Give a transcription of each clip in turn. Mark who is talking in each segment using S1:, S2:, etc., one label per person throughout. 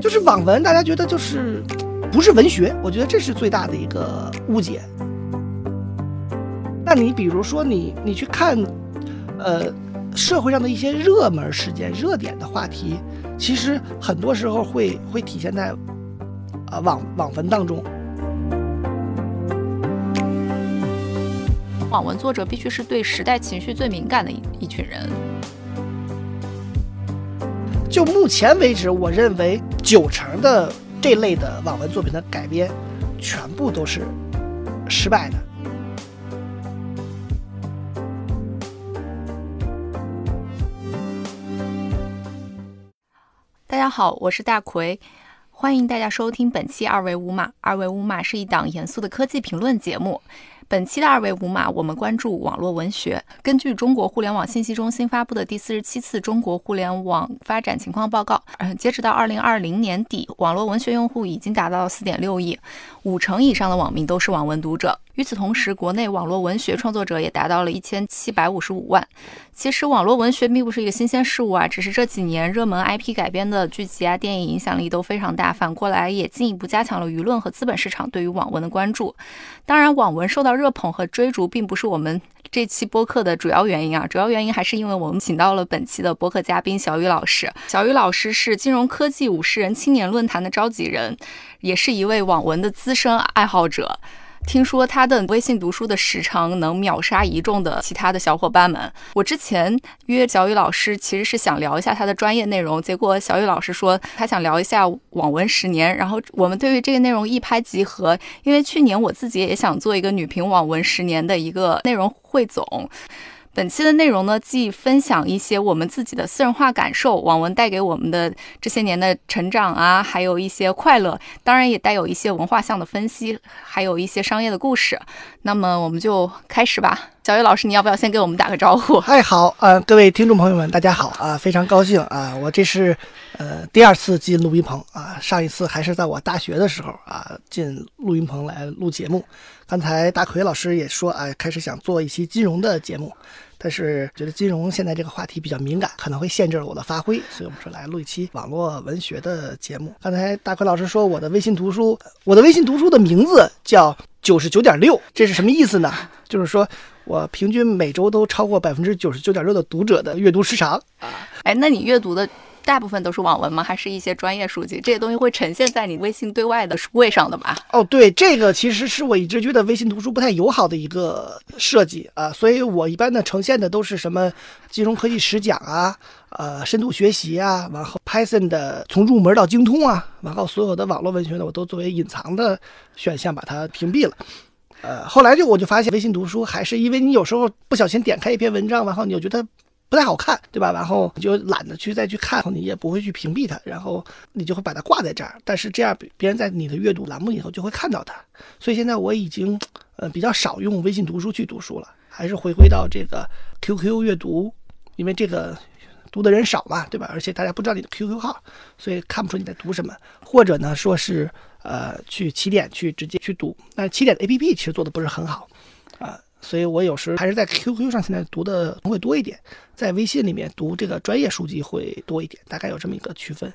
S1: 就是网文，大家觉得就是不是文学，我觉得这是最大的一个误解。那你比如说你你去看，呃，社会上的一些热门事件、热点的话题，其实很多时候会会体现在，呃网网文当中。
S2: 网文作者必须是对时代情绪最敏感的一一群人。
S1: 就目前为止，我认为九成的这类的网文作品的改编，全部都是失败的。
S2: 大家好，我是大奎，欢迎大家收听本期二维五码。二维五码是一档严肃的科技评论节目。本期的二维五码，我们关注网络文学。根据中国互联网信息中心发布的第四十七次中国互联网发展情况报告，嗯，截止到二零二零年底，网络文学用户已经达到四点六亿，五成以上的网民都是网文读者。与此同时，国内网络文学创作者也达到了一千七百五十五万。其实，网络文学并不是一个新鲜事物啊，只是这几年热门 IP 改编的剧集啊、电影影响力都非常大，反过来也进一步加强了舆论和资本市场对于网文的关注。当然，网文受到热捧和追逐，并不是我们这期播客的主要原因啊，主要原因还是因为我们请到了本期的播客嘉宾小雨老师。小雨老师是金融科技五十人青年论坛的召集人，也是一位网文的资深爱好者。听说他的微信读书的时长能秒杀一众的其他的小伙伴们。我之前约小雨老师，其实是想聊一下他的专业内容，结果小雨老师说他想聊一下网文十年，然后我们对于这个内容一拍即合。因为去年我自己也想做一个女频网文十年的一个内容汇总。本期的内容呢，既分享一些我们自己的私人化感受，网文带给我们的这些年的成长啊，还有一些快乐，当然也带有一些文化向的分析，还有一些商业的故事。那么我们就开始吧。小雨老师，你要不要先给我们打个招呼？
S1: 嗨，好，呃，各位听众朋友们，大家好啊，非常高兴啊，我这是呃第二次进录音棚啊，上一次还是在我大学的时候啊，进录音棚来录节目。刚才大奎老师也说啊，开始想做一期金融的节目。但是觉得金融现在这个话题比较敏感，可能会限制了我的发挥，所以我们说来录一期网络文学的节目。刚才大奎老师说我的微信读书，我的微信读书的名字叫九十九点六，这是什么意思呢？就是说我平均每周都超过百分之九十九点六的读者的阅读时长啊。
S2: 哎，那你阅读的？大部分都是网文吗？还是一些专业书籍？这些东西会呈现在你微信对外的书柜上的吧？
S1: 哦，对，这个其实是我一直觉得微信读书不太友好的一个设计啊，所以我一般呢呈现的都是什么金融科技实讲啊，呃，深度学习啊，然后 Python 的从入门到精通啊，然后所有的网络文学呢，我都作为隐藏的选项把它屏蔽了。呃，后来就我就发现微信读书还是因为你有时候不小心点开一篇文章，然后你就觉得。不太好看，对吧？然后你就懒得去再去看，你也不会去屏蔽它，然后你就会把它挂在这儿。但是这样别人在你的阅读栏目里头就会看到它。所以现在我已经呃比较少用微信读书去读书了，还是回归到这个 QQ 阅读，因为这个读的人少嘛，对吧？而且大家不知道你的 QQ 号，所以看不出你在读什么。或者呢，说是呃去起点去直接去读，但起点的 APP 其实做的不是很好。所以我有时还是在 QQ 上现在读的会多一点，在微信里面读这个专业书籍会多一点，大概有这么一个区分。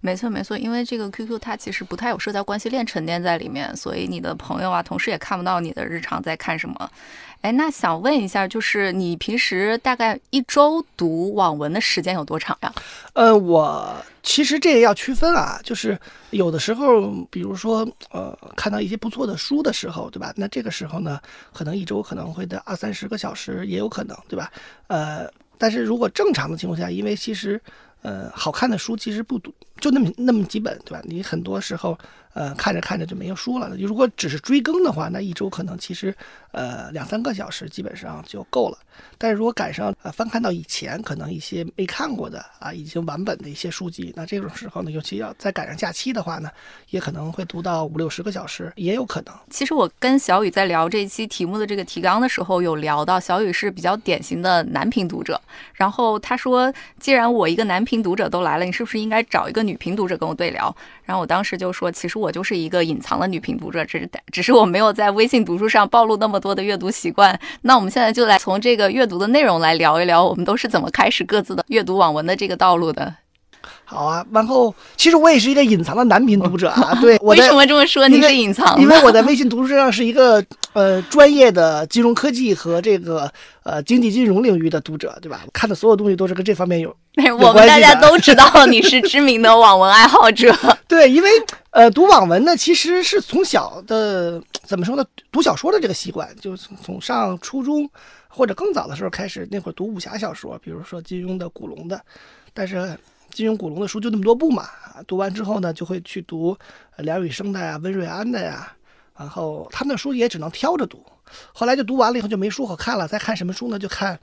S2: 没错没错，因为这个 QQ 它其实不太有社交关系链沉淀在里面，所以你的朋友啊、同事也看不到你的日常在看什么。哎，那想问一下，就是你平时大概一周读网文的时间有多长呀？
S1: 呃，我其实这个要区分啊，就是有的时候，比如说呃，看到一些不错的书的时候，对吧？那这个时候呢，可能一周可能会的二三十个小时也有可能，对吧？呃，但是如果正常的情况下，因为其实呃，好看的书其实不多，就那么那么几本，对吧？你很多时候。呃，看着看着就没有书了。如果只是追更的话，那一周可能其实，呃，两三个小时基本上就够了。但是如果赶上呃翻看到以前可能一些没看过的啊，已经完本的一些书籍，那这种时候呢，尤其要再赶上假期的话呢，也可能会读到五六十个小时，也有可能。
S2: 其实我跟小雨在聊这一期题目的这个提纲的时候，有聊到小雨是比较典型的男频读者。然后他说，既然我一个男频读者都来了，你是不是应该找一个女频读者跟我对聊？然后我当时就说，其实我就是一个隐藏的女频读者，只是只是我没有在微信读书上暴露那么多的阅读习惯。那我们现在就来从这个阅读的内容来聊一聊，我们都是怎么开始各自的阅读网文的这个道路的。
S1: 好啊，然后其实我也是一个隐藏的男频读者啊，对，我
S2: 为什。么这么说？你是隐藏的？
S1: 因为我在微信读书上是一个呃专业的金融科技和这个呃经济金融领域的读者，对吧？我看的所有东西都是跟这方面有
S2: 我们大家都知道你是知名的网文爱好者。
S1: 对，因为呃，读网文呢，其实是从小的怎么说呢，读小说的这个习惯，就是从从上初中或者更早的时候开始，那会儿读武侠小说，比如说金庸的、古龙的，但是金庸、古龙的书就那么多部嘛，啊，读完之后呢，就会去读呃梁羽生的呀、温瑞安的呀，然后他们的书也只能挑着读。后来就读完了以后就没书可看了，再看什么书呢？就看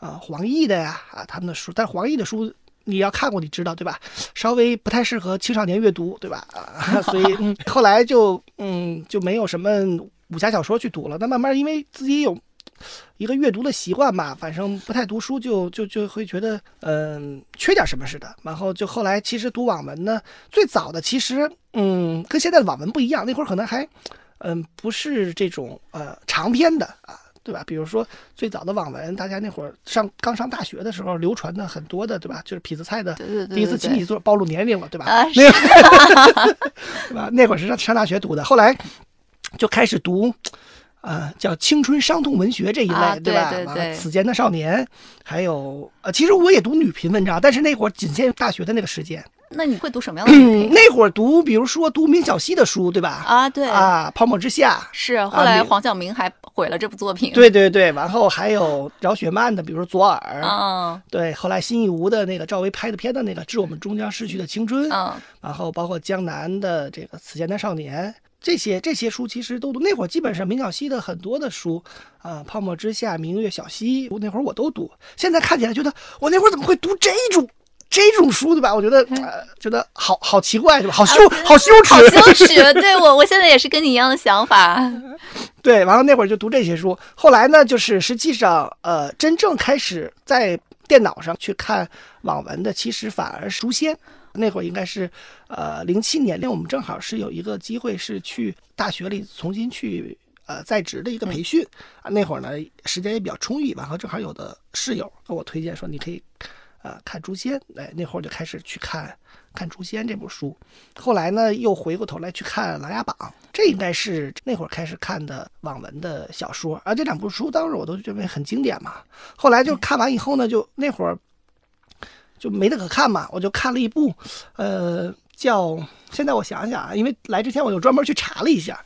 S1: 啊、黄易的呀啊他们的书，但是黄易的书。你要看过，你知道对吧？稍微不太适合青少年阅读，对吧？啊，所以、嗯、后来就嗯就没有什么武侠小说去读了。那慢慢因为自己有一个阅读的习惯吧，反正不太读书就，就就会觉得嗯、缺点什么似的。然后就后来其实读网文呢，最早的其实嗯跟现在的网文不一样，那会儿可能还嗯不是这种呃长篇的啊。对吧？比如说最早的网文，大家那会儿上刚上大学的时候流传的很多的，对吧？就是痞子蔡的第一次情侣作暴露年龄了，对吧？
S2: 啊，
S1: 那 对吧？那会儿是上上大学读的，后来就开始读，呃，叫青春伤痛文学这一类，
S2: 啊
S1: 对吧？
S2: 对对对
S1: 此间的少年，还有呃，其实我也读女频文章，但是那会儿仅限于大学的那个时间。
S2: 那你会读什么样的 女频？
S1: 那会儿读，比如说读明晓溪的书，对吧？
S2: 啊，对，
S1: 啊，泡沫之夏。
S2: 是后来黄晓明还毁了这部作品。，
S1: 对对对，然后还有饶雪漫的，比如说左耳，
S2: 嗯
S1: 对，后来辛夷坞的那个赵薇拍的片的那个《致我们终将逝去的青春》，
S2: 嗯，
S1: 然后包括江南的这个《此间的少年》，这些这些书其实都读。那会儿基本上明晓溪的很多的书，啊、泡沫之夏》《明月小溪》，那会儿我都读。现在看起来觉得我那会儿怎么会读这种这种书，对吧？我觉得呃，觉得好好奇怪，对吧？好羞，好羞耻，
S2: 好羞 耻。对我，我现在也是跟你一样的想法。
S1: 对，完了那会儿就读这些书，后来呢，就是实际上，呃，真正开始在电脑上去看网文的，其实反而是书仙。那会儿应该是，呃，零七年，那我们正好是有一个机会是去大学里重新去呃在职的一个培训啊。那会儿呢，时间也比较充裕，然后正好有的室友跟我推荐说，你可以呃看《诛仙》，哎，那会儿就开始去看看《诛仙》这部书。后来呢，又回过头来去看《琅琊榜》，这应该是那会儿开始看的网文的小说。而这两部书当时我都认为很经典嘛。后来就看完以后呢，就那会儿就没得可看嘛，我就看了一部，呃，叫现在我想想啊，因为来之前我就专门去查了一下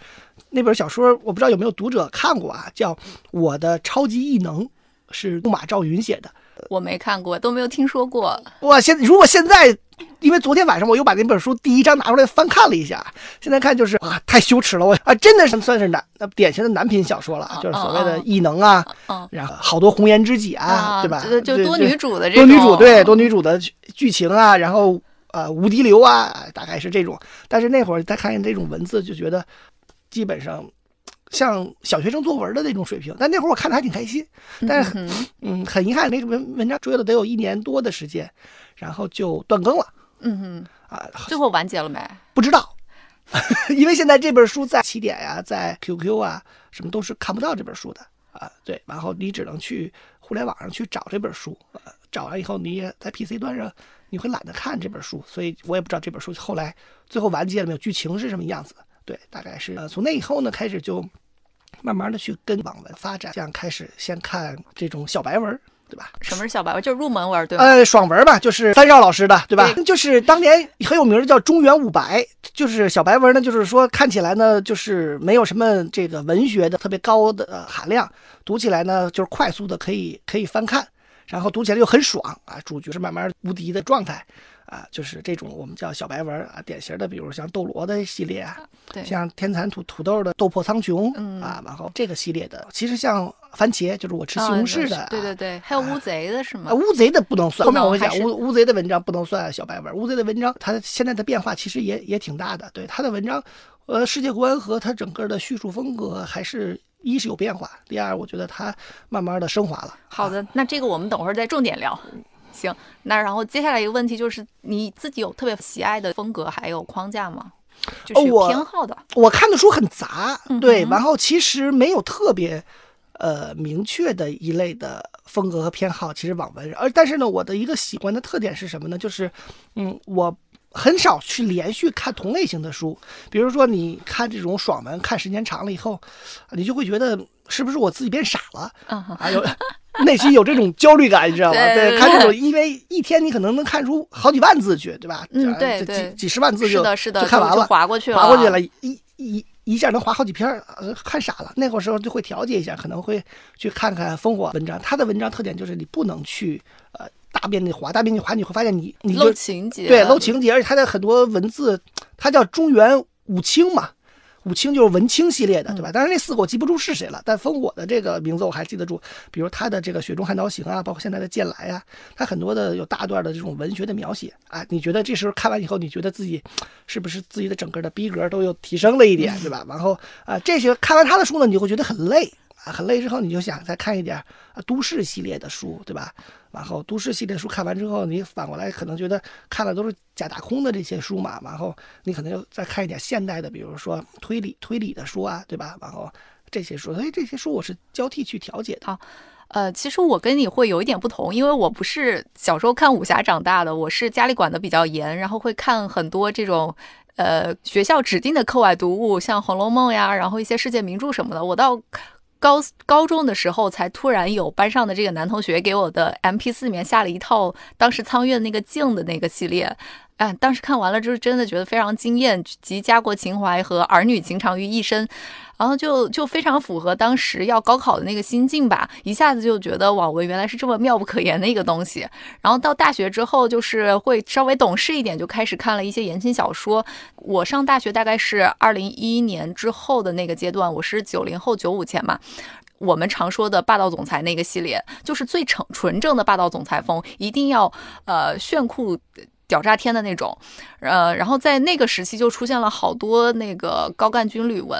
S1: 那本小说，我不知道有没有读者看过啊，叫《我的超级异能》，是木马赵云写的。
S2: 我没看过，都没有听说过。
S1: 哇，现如果现在，因为昨天晚上我又把那本书第一章拿出来翻看了一下，现在看就是啊，太羞耻了，我啊，真的是算是男那典型的男频小说了，就是所谓的异能啊，
S2: 嗯
S1: 然后好多红颜知己啊，
S2: 啊，
S1: 对吧？
S2: 就就多女主的这种，
S1: 多女主对多女主的剧剧情啊，然后呃无敌流啊，大概是这种。但是那会儿再看见这种文字，就觉得基本上像小学生作文的那种水平。但那会儿我看的还挺开心，但是
S2: 嗯
S1: 嗯，很遗憾那个文文章追了得有一年多的时间，然后就断更了
S2: 嗯哼啊，最后完结了没？
S1: 不知道。因为现在这本书在起点呀、在 QQ 啊，什么都是看不到这本书的啊。对，然后你只能去互联网上去找这本书，啊，找完以后你也在 PC 端上你会懒得看这本书，所以我也不知道这本书后来最后完结了没有，剧情是什么样子。对，大概是呃，从那以后呢，开始就慢慢的去跟网文发展，这样开始先看这种小白文，对吧？
S2: 什么是小白文？就是入门文，对吧？
S1: 呃，爽文吧，就是三少老师的，对吧？就是当年很有名的叫中原五白，就是小白文呢，就是说看起来呢，就是没有什么这个文学的特别高的、呃含量，读起来呢就是快速的可以可以翻看，然后读起来又很爽啊，主角是慢慢无敌的状态。啊，就是这种我们叫小白文啊，典型的，比如像斗罗的系列啊，
S2: 对，
S1: 像天蚕土土豆的斗破苍穹，
S2: 嗯
S1: 啊，然后这个系列的，其实像番茄，就是我吃西
S2: 啊
S1: 红柿的，
S2: 是对对对，还有乌贼的是吗
S1: 啊，？乌贼的不能算，后面我会讲乌乌贼的文章不能算小白文。乌贼的文章，它现在的变化其实也也挺大的。对它的文章，呃，世界观和它整个的叙述风格，还是一是有变化，第二，我觉得它慢慢的升华了。
S2: 好的，那这个我们等会儿再重点聊。行，那然后接下来一个问题就是，你自己有特别喜爱的风格还有框架吗？就是偏好的。
S1: 我看的书很杂，
S2: 嗯
S1: 对，然后其实没有特别。呃，明确的一类的风格和偏好其实网文，而但是呢，我的一个喜欢的特点是什么呢？就是，嗯，我很少去连续看同类型的书。比如说，你看这种爽文，看时间长了以后，你就会觉得是不是我自己变傻了？
S2: 嗯哼，
S1: 还有内心有这种焦虑感，你知道吗？
S2: 对对
S1: 看这种，因为一天你可能能看出好几万字去，对吧？
S2: 嗯对对
S1: 几几十万字就就看完了，
S2: 划过去了，
S1: 划过去了，一一一下能划好几篇看傻了。那会儿时候就会调节一下，可能会去看看烽火文章。他的文章特点就是你不能去呃大面积划，大面积划你会发现你你
S2: 漏
S1: 就
S2: 情节，
S1: 对漏情节，而且他的很多文字，他叫中原武清嘛。五清就是文清系列的，对吧？当然那四个我记不住是谁了，但烽火的这个名字我还记得住。比如他的这个《雪中悍刀行》啊，包括现在的《剑来》啊，他很多的有大段的这种文学的描写啊。你觉得这时候看完以后，你觉得自己是不是自己的整个的逼格都有提升了一点，对吧？然后啊，这些看完他的书呢，你就会觉得很累啊，很累之后你就想再看一点啊都市系列的书，对吧？然后都市系列书看完之后，你反过来可能觉得看的都是假大空的这些书嘛，然后你可能又再看一点现代的，比如说推理推理的书啊，对吧？然后这些书，所以这些书我是交替去调节的。
S2: 呃，其实我跟你会有一点不同，因为我不是小时候看武侠长大的，我是家里管的比较严，然后会看很多这种呃学校指定的课外读物，像《红楼梦》呀，然后一些世界名著什么的。我到高高中的时候，才突然有班上的这个男同学给我的 M P 四里面下了一套当时苍月那个镜的那个系列。哎，当时看完了之后，真的觉得非常惊艳，集家国情怀和儿女情长于一身。然后就就非常符合当时要高考的那个心境吧，一下子就觉得网文原来是这么妙不可言的一个东西。然后到大学之后，就是会稍微懂事一点，就开始看了一些言情小说。我上大学大概是二零一一年之后的那个阶段，我是九零后九五前嘛。我们常说的霸道总裁那个系列，就是最纯纯正的霸道总裁风，一定要呃炫酷。屌炸天的那种，呃，然后在那个时期就出现了好多那个高干军旅文，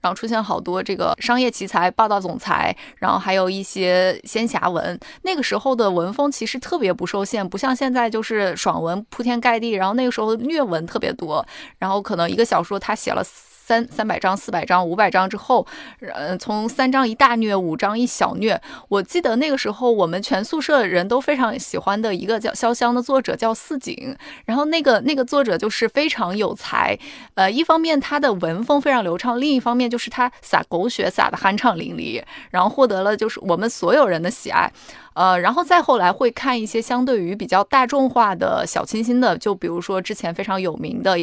S2: 然后出现好多这个商业奇才、霸道总裁，然后还有一些仙侠文。那个时候的文风其实特别不受限，不像现在就是爽文铺天盖地，然后那个时候虐文特别多，然后可能一个小说他写了。三三百章、四百章、五百章之后，呃，从三章一大虐，五章一小虐。我记得那个时候，我们全宿舍人都非常喜欢的一个叫潇湘的作者叫四井，然后那个那个作者就是非常有才，呃，一方面他的文风非常流畅，另一方面就是他撒狗血撒的酣畅淋漓，然后获得了就是我们所有人的喜爱。呃，然后再后来会看一些相对于比较大众化的小清新的，就比如说之前非常有名的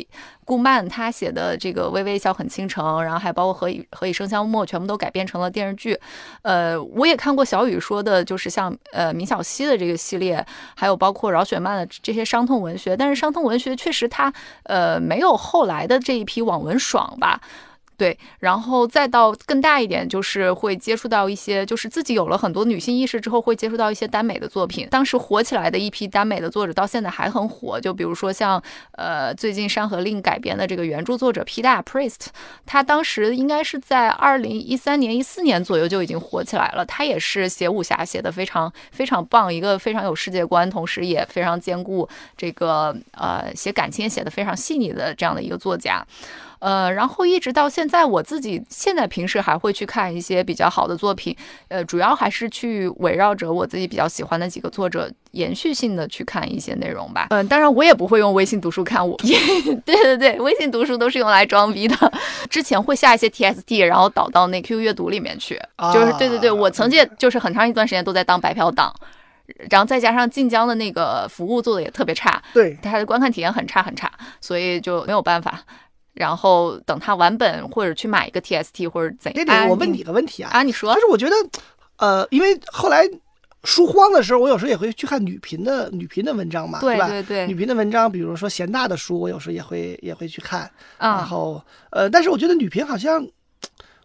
S2: 顾漫他写的这个《微微一笑很倾城》，然后还包括何以何以笙箫默，全部都改编成了电视剧。呃，我也看过小雨说的，就是像呃明晓溪的这个系列，还有包括饶雪漫的这些伤痛文学，但是伤痛文学确实它呃没有后来的这一批网文爽吧。对，然后再到更大一点，就是会接触到一些，就是自己有了很多女性意识之后，会接触到一些耽美的作品。当时火起来的一批耽美的作者，到现在还很火。就比如说像呃最近《山河令》改编的这个原著作者 P 大 Priest，他当时应该是在二零一三年、一四年左右就已经火起来了。他也是写武侠写的非常非常棒，一个非常有世界观，同时也非常兼顾这个呃写感情也写的非常细腻的这样的一个作家。呃，然后一直到现在，我自己现在平时还会去看一些比较好的作品，呃，主要还是去围绕着我自己比较喜欢的几个作者，延续性的去看一些内容吧。嗯、当然我也不会用微信读书看我，对对对，微信读书都是用来装逼的。之前会下一些 TST，然后导到那 QQ 阅读里面去，就是对对对，我曾经就是很长一段时间都在当白嫖党。然后再加上晋江的那个服务做的也特别差，
S1: 对，
S2: 它的观看体验很差很差，所以就没有办法。然后等它完本，或者去买一个 TST 或者怎样。
S1: 这里我问你个问题啊，
S2: 啊，你说
S1: 就，是我觉得，呃，因为后来书荒的时候，我有时候也会去看女频的女频的文章嘛，对吧？
S2: 对对对
S1: 女频的文章，比如说贤大的书，我有时候也会也会去看。然
S2: 啊，
S1: 后呃，但是我觉得女频好像，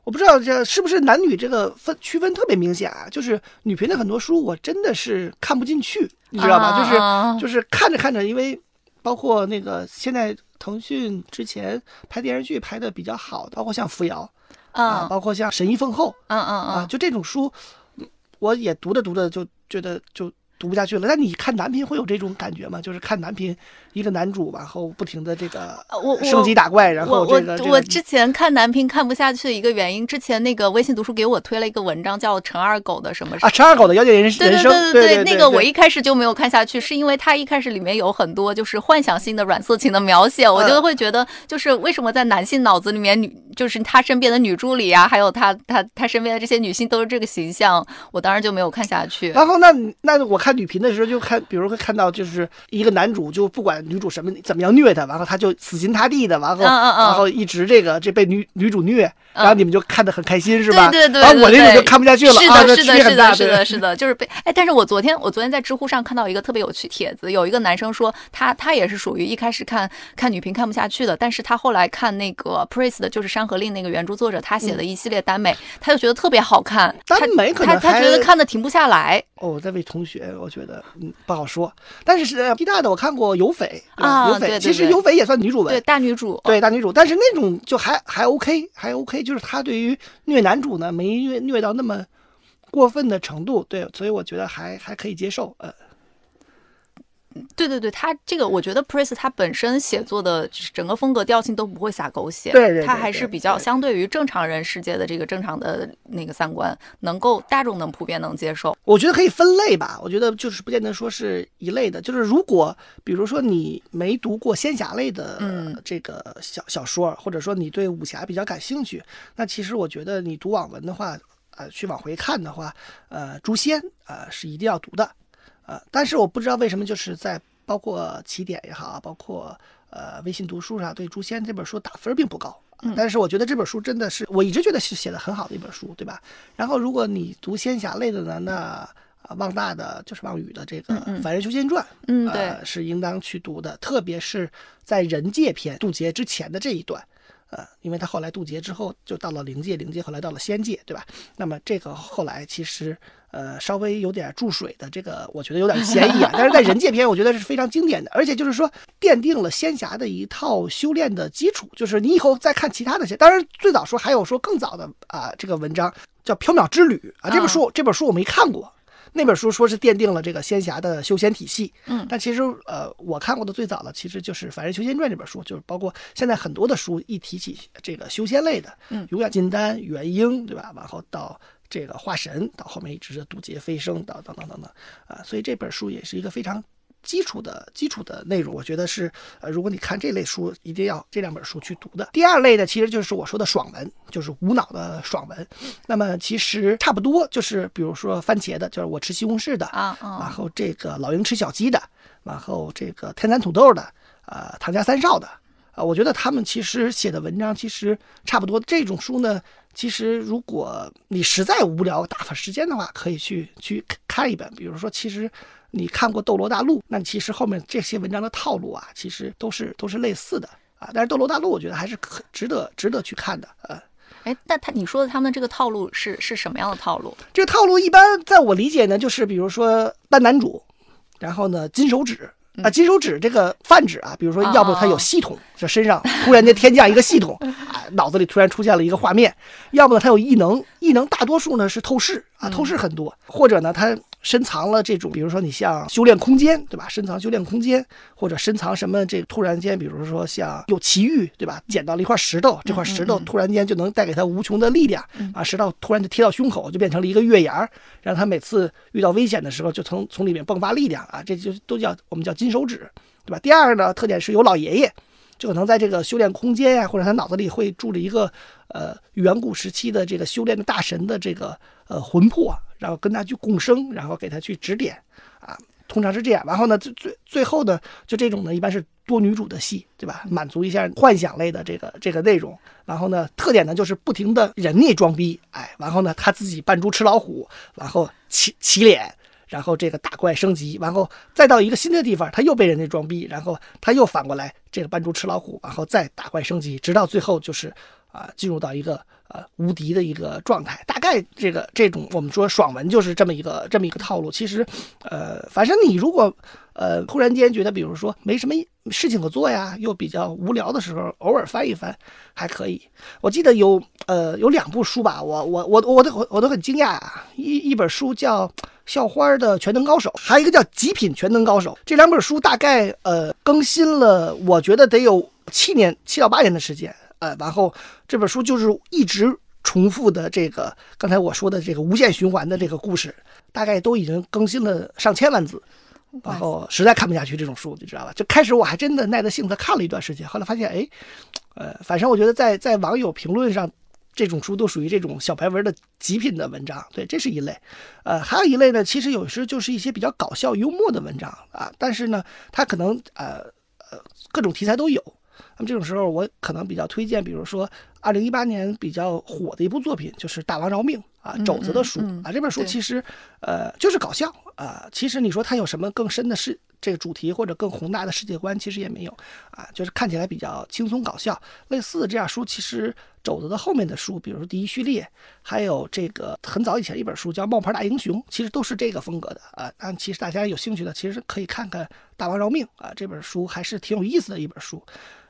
S1: 我不知道这是不是男女这个分区分特别明显啊？就是女频的很多书，我真的是看不进去，你知道吗？就是
S2: 啊
S1: 就是看着看着，因为包括那个现在腾讯之前拍电视剧拍的比较好的，包括像扶摇啊，
S2: 嗯
S1: 包括像神医凤后
S2: 嗯嗯
S1: 啊，
S2: 嗯，
S1: 就这种书，嗯我也读着读着就觉得就读不下去了。那你看男频会有这种感觉吗？就是看男频一个男主，然后不停的这个
S2: 我
S1: 升级打怪，然后
S2: 我
S1: 这个这个
S2: 我我之前看男频看不下去的一个原因，之前那个微信读书给我推了一个文章，叫陈二狗的什么
S1: 啊，陈二狗的《妖孽人
S2: 对
S1: 人生》对
S2: 对那个我一开始就没有看下去，是因为他一开始里面有很多就是幻想性的软色情的描写，我就会觉得就是为什么在男性脑子里面女就是他身边的女助理啊，还有他他他身边的这些女性都是这个形象，我当时就没有看下去。
S1: 然后那那我看女频的时候就看，比如会看到就是一个男主就不管女主什么怎么样虐他，然后他就死心塌地的，然后然后一直这个这被女女主虐，然后你们就看得很开心是吧？
S2: 对对对
S1: 然后我那种就看不下去了
S2: 是
S1: 啊，
S2: 的，是的，是的，是的，是的，就是被哎，但是我昨天我昨天在知乎上看到一个特别有趣帖子，有一个男生说他他也是属于一开始看看女频看不下去的，但是他后来看那个 Priest 的就是《山河令》那个原著作者他写的一系列耽美，他就觉得特别好看，
S1: 耽
S2: 他
S1: 美可能
S2: 他他觉得看的停不下来
S1: 哦，这位同学，我觉得嗯不好说，但是是呃 B 大的我看过有匪
S2: 啊
S1: 有匪其实有匪也算女主文对。
S2: 大女主，
S1: 对大女主，但是那种就还还 OK，还 OK，就是他对于虐男主呢没虐虐到那么过分的程度，对，所以我觉得还还可以接受，呃，
S2: 对对对，他这个我觉得 Priest 他本身写作的整个风格调性都不会撒狗血，
S1: 对对对
S2: 他还是比较相对于正常人世界的这个正常的那个三观，能够大众能普遍能接受。
S1: 我觉得可以分类吧，我觉得就是不见得说是一类的，就是如果比如说你没读过仙侠类的
S2: 嗯
S1: 这个小小说，或者说你对武侠比较感兴趣，那其实我觉得你读网文的话，呃，去往回看的话，呃，诛仙呃是一定要读的，呃，但是我不知道为什么就是在包括起点也好啊，包括呃微信读书上对诛仙这本书打分并不高。
S2: 嗯
S1: 但是我觉得这本书真的是，我一直觉得是写的很好的一本书，对吧？然后如果你读仙侠类的呢，那啊，望大的就是望宇的这个凡人修仙传》，
S2: 嗯，对，
S1: 呃，是应当去读的，特别是在人界篇渡劫之前的这一段，呃，因为他后来渡劫之后就到了灵界，灵界后来到了仙界，对吧？那么这个后来其实呃稍微有点注水的这个，我觉得有点嫌疑啊，但是在人界篇我觉得是非常经典的，而且就是说奠定了仙侠的一套修炼的基础，就是你以后再看其他的仙，当然最早说还有说更早的啊、这个文章叫《缥缈之旅》啊，这本书、这本书我没看过。那本书说是奠定了这个仙侠的修仙体系，
S2: 嗯
S1: 但其实呃，我看过的最早的其实就是《凡人修仙传》这本书，就是包括现在很多的书一提起这个修仙类的，
S2: 嗯
S1: 永远金丹、元婴，对吧？往后到这个化神，到后面一直是渡劫飞升，等等等等等啊，所以这本书也是一个非常。基础的基础的内容，我觉得是呃，如果你看这类书，一定要这两本书去读的。第二类呢，其实就是我说的爽文，就是无脑的爽文。那么其实差不多，就是比如说番茄的，就是我吃西红柿的，
S2: 啊
S1: 然
S2: 啊，
S1: 后这个老鹰吃小鸡的，然后这个天蚕土豆的，呃，唐家三少的，啊、我觉得他们其实写的文章其实差不多。这种书呢，其实如果你实在无聊打发时间的话，可以去去看一本。比如说，其实你看过《斗罗大陆》，那其实后面这些文章的套路啊，其实都是都是类似的啊。但是《斗罗大陆》我觉得还是可值得值得去看的，呃。
S2: 哎，那他你说的他们这个套路是是什么样的套路？
S1: 这个套路一般在我理解呢，就是比如说扮男主，然后呢金手指啊，金手指这个泛指啊，比如说要不他有系统，这身上突然间添加一个系统 啊，脑子里突然出现了一个画面；要不呢他有异能，异能大多数呢是透视啊，透视很多，或者呢他深藏了这种，比如说你像修炼空间，对吧？深藏修炼空间，或者深藏什么这突然间，比如说像有奇遇，对吧？捡到了一块石头，这块石头突然间就能带给他无穷的力量啊！石头突然就贴到胸口，就变成了一个月牙儿，让他每次遇到危险的时候就从从里面迸发力量啊！这就都叫我们叫金手指，对吧？第二呢，特点是有老爷爷。就可能在这个修炼空间呀、或者他脑子里会住着一个呃远古时期的这个修炼的大神的这个呃魂魄，然后跟他去共生，然后给他去指点啊，通常是这样。然后呢，最最最后呢，就这种呢，一般是多女主的戏，对吧？满足一下幻想类的这个这个内容。然后呢，特点呢就是不停的人力装逼，哎，然后呢他自己扮猪吃老虎，然后起起脸。然后这个打怪升级，然后再到一个新的地方，他又被人家装逼，然后他又反过来这个扮猪吃老虎，然后再打怪升级，直到最后就是啊、进入到一个呃无敌的一个状态。大概这个这种我们说爽文就是这么一个这么一个套路。其实，呃，反正你如果呃忽然间觉得，比如说没什么事情可做呀，又比较无聊的时候，偶尔翻一翻还可以。我记得有呃有两部书吧，我我我我都我都很惊讶啊。一一本书叫。校花的全能高手，还有一个叫极品全能高手。这两本书大概呃更新了，我觉得得有七年七到八年的时间。呃，然后这本书就是一直重复的这个刚才我说的这个无限循环的这个故事，大概都已经更新了上千万字。然后实在看不下去这种书，你知道吧？就开始我还真的耐着性子看了一段时间，后来发现，哎，呃，反正我觉得在在网友评论上。这种书都属于这种小白文的极品的文章，对，这是一类。呃，还有一类呢，其实有时就是一些比较搞笑幽默的文章啊，但是呢，它可能呃呃各种题材都有。那么这种时候，我可能比较推荐，比如说二零一八年比较火的一部作品，就是《大王饶命》啊，肘子的书啊。这本书其实呃就是搞笑啊，其实你说它有什么更深的世？这个主题或者更宏大的世界观其实也没有啊，就是看起来比较轻松搞笑。类似的这样书，其实肘子的后面的书，比如说《第一序列》，还有这个很早以前一本书叫《冒牌大英雄》，其实都是这个风格的啊。但其实大家有兴趣的，其实可以看看《大王饶命》啊，这本书还是挺有意思的一本书。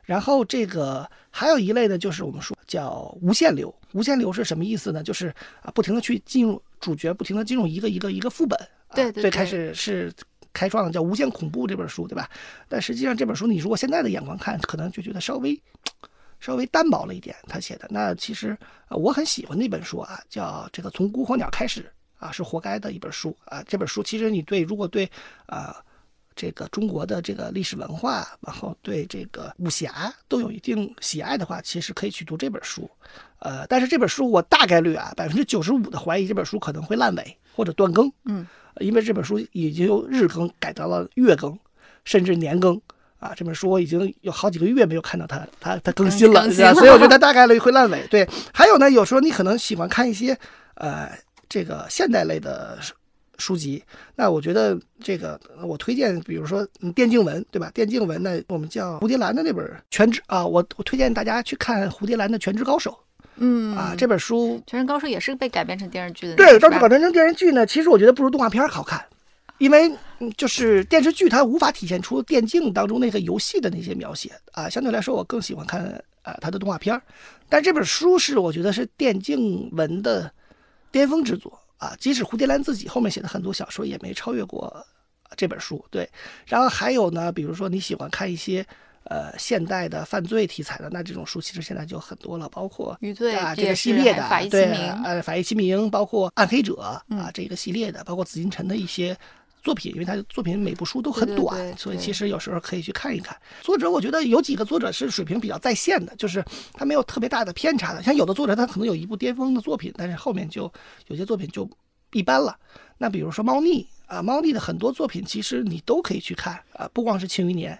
S1: 然后这个还有一类呢，就是我们说叫无限流。无限流是什么意思呢？就是啊，不停的去进入主角，不停的进入一个一个一个副本。
S2: 对对。
S1: 最开始是。开创的叫《无限恐怖》这本书，对吧？但实际上这本书，你如果现在的眼光看，可能就觉得稍微 稍微单薄了一点。他写的那其实我很喜欢那本书啊，叫这个从孤火鸟开始啊，是活该的一本书啊。这本书其实你对如果对啊这个中国的这个历史文化，然后对这个武侠都有一定喜爱的话，其实可以去读这本书。呃，但是这本书我大概率啊百分之九十五的怀疑这本书可能会烂尾或者断更。
S2: 嗯。
S1: 因为这本书已经由日更改到了月更，甚至年更啊！这本书我已经有好几个月没有看到它，它它更新了，所以我觉得它大概率会烂尾。对，还有呢，有时候你可能喜欢看一些呃这个现代类的书籍，那我觉得这个我推荐，比如说电竞文，对吧？电竞文呢，我们叫蝴蝶兰的那本《全职》啊，我我推荐大家去看蝴蝶兰的《全职高手》。
S2: 嗯
S1: 啊，这本书《
S2: 全职高手》也是被改编成电视剧的。
S1: 对，当时改编成电视剧呢，其实我觉得不如动画片好看，因为就是电视剧它无法体现出电竞当中那个游戏的那些描写啊。相对来说，我更喜欢看啊它的动画片。但这本书是我觉得是电竞文的巅峰之作啊，即使蝴蝶兰自己后面写的很多小说也没超越过这本书。对，然后还有呢，比如说你喜欢看一些。呃，现代的犯罪题材的那这种书，其实现在就很多了，包括余罪啊这个系列的，对，呃，法医秦明，包括暗黑者啊这个系列的，包括紫禁城的一些作品，因为他的作品每部书都很短，所以其实有时候可以去看一看。作者我觉得有几个作者是水平比较在线的，就是他没有特别大的偏差的。像有的作者他可能有一部巅峰的作品，但是后面就有些作品就一般了。那比如说猫腻啊，猫腻的很多作品其实你都可以去看啊，不光是庆余年。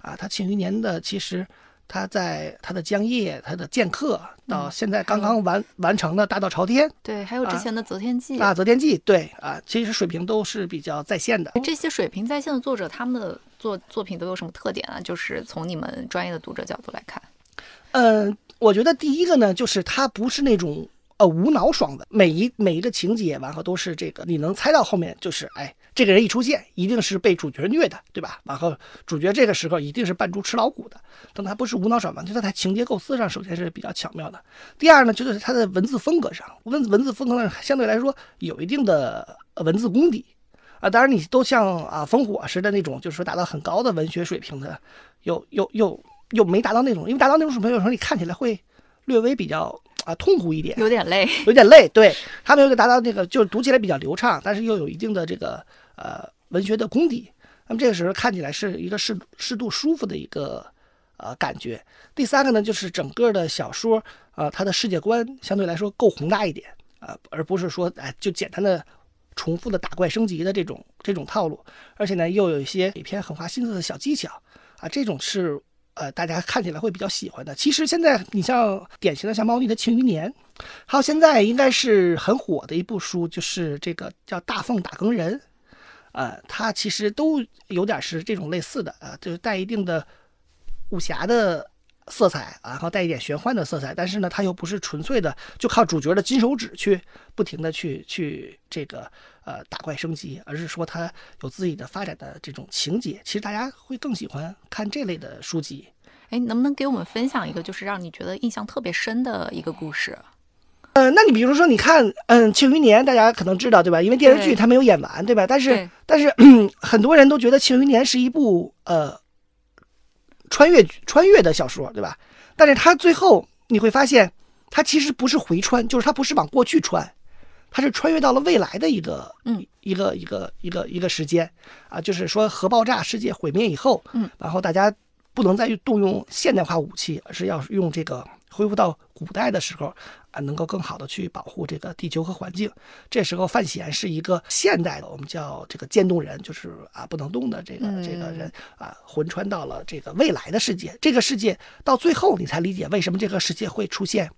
S1: 啊，他《庆余年》的其实他在他的《江夜》、他的《剑客》，到现在刚刚完完成的《大道朝天》，
S2: 对，还有之前的《择天记》
S1: 啊，《择天记》对啊，其实水平都是比较在线的。
S2: 这些水平在线的作者，他们的作作品都有什么特点啊？就是从你们专业的读者角度来看，
S1: 嗯，我觉得第一个呢，就是他不是那种呃无脑爽的，每一每一个情节完后都是这个，你能猜到后面就是哎。这个人一出现，一定是被主角虐的，对吧？然后主角这个时候一定是扮猪吃老虎的，但他不是无脑爽嘛？就在他情节构思上，首先是比较巧妙的。第二呢，就是他的文字风格上，文文字风格上相对来说有一定的文字功底啊。当然，你都像啊烽火似的那种，就是说达到很高的文学水平的，又又又又没达到那种，因为达到那种水平，有时候你看起来会略微比较。啊，痛苦一点，
S2: 有点累，
S1: 有点累。对他没有达到那个，就是读起来比较流畅，但是又有一定的这个呃文学的功底。那么这个时候看起来是一个适适度舒服的一个呃感觉。第三个呢，就是整个的小说啊，它的世界观相对来说够宏大一点啊，而不是说哎就简单的重复的打怪升级的这种这种套路，而且呢又有一些一篇很花心思的小技巧啊，这种是。呃，大家看起来会比较喜欢的。其实现在你像典型的像猫腻的《庆余年》，还有现在应该是很火的一部书，就是这个叫《大凤打更人》。呃，它其实都有点是这种类似的啊，就是带一定的武侠的色彩，然后带一点玄幻的色彩，但是呢，它又不是纯粹的就靠主角的金手指去不停的去去这个呃打怪升级，而是说它有自己的发展的这种情节。其实大家会更喜欢看这类的书籍。
S2: 哎，能不能给我们分享一个就是让你觉得印象特别深的一个故事？
S1: 呃，那你比如说，你看，嗯，《庆余年》，大家可能知道对吧？因为电视剧它没有演完，对吧？但是但是很多人都觉得《庆余年》是一部呃。穿越穿越的小说，对吧？但是它最后你会发现，它其实不是回穿，就是它不是往过去穿，它是穿越到了未来的一个，
S2: 嗯，
S1: 一个一个一个一个时间啊，就是说核爆炸世界毁灭以后，
S2: 嗯，
S1: 然后大家不能再动用现代化武器，而是要用这个。恢复到古代的时候啊，能够更好的去保护这个地球和环境。这时候范闲是一个现代的，我们叫这个渐冻人，就是啊不能动的这个这个人啊，魂穿到了这个未来的世界。这个世界到最后你才理解为什么这个世界会出现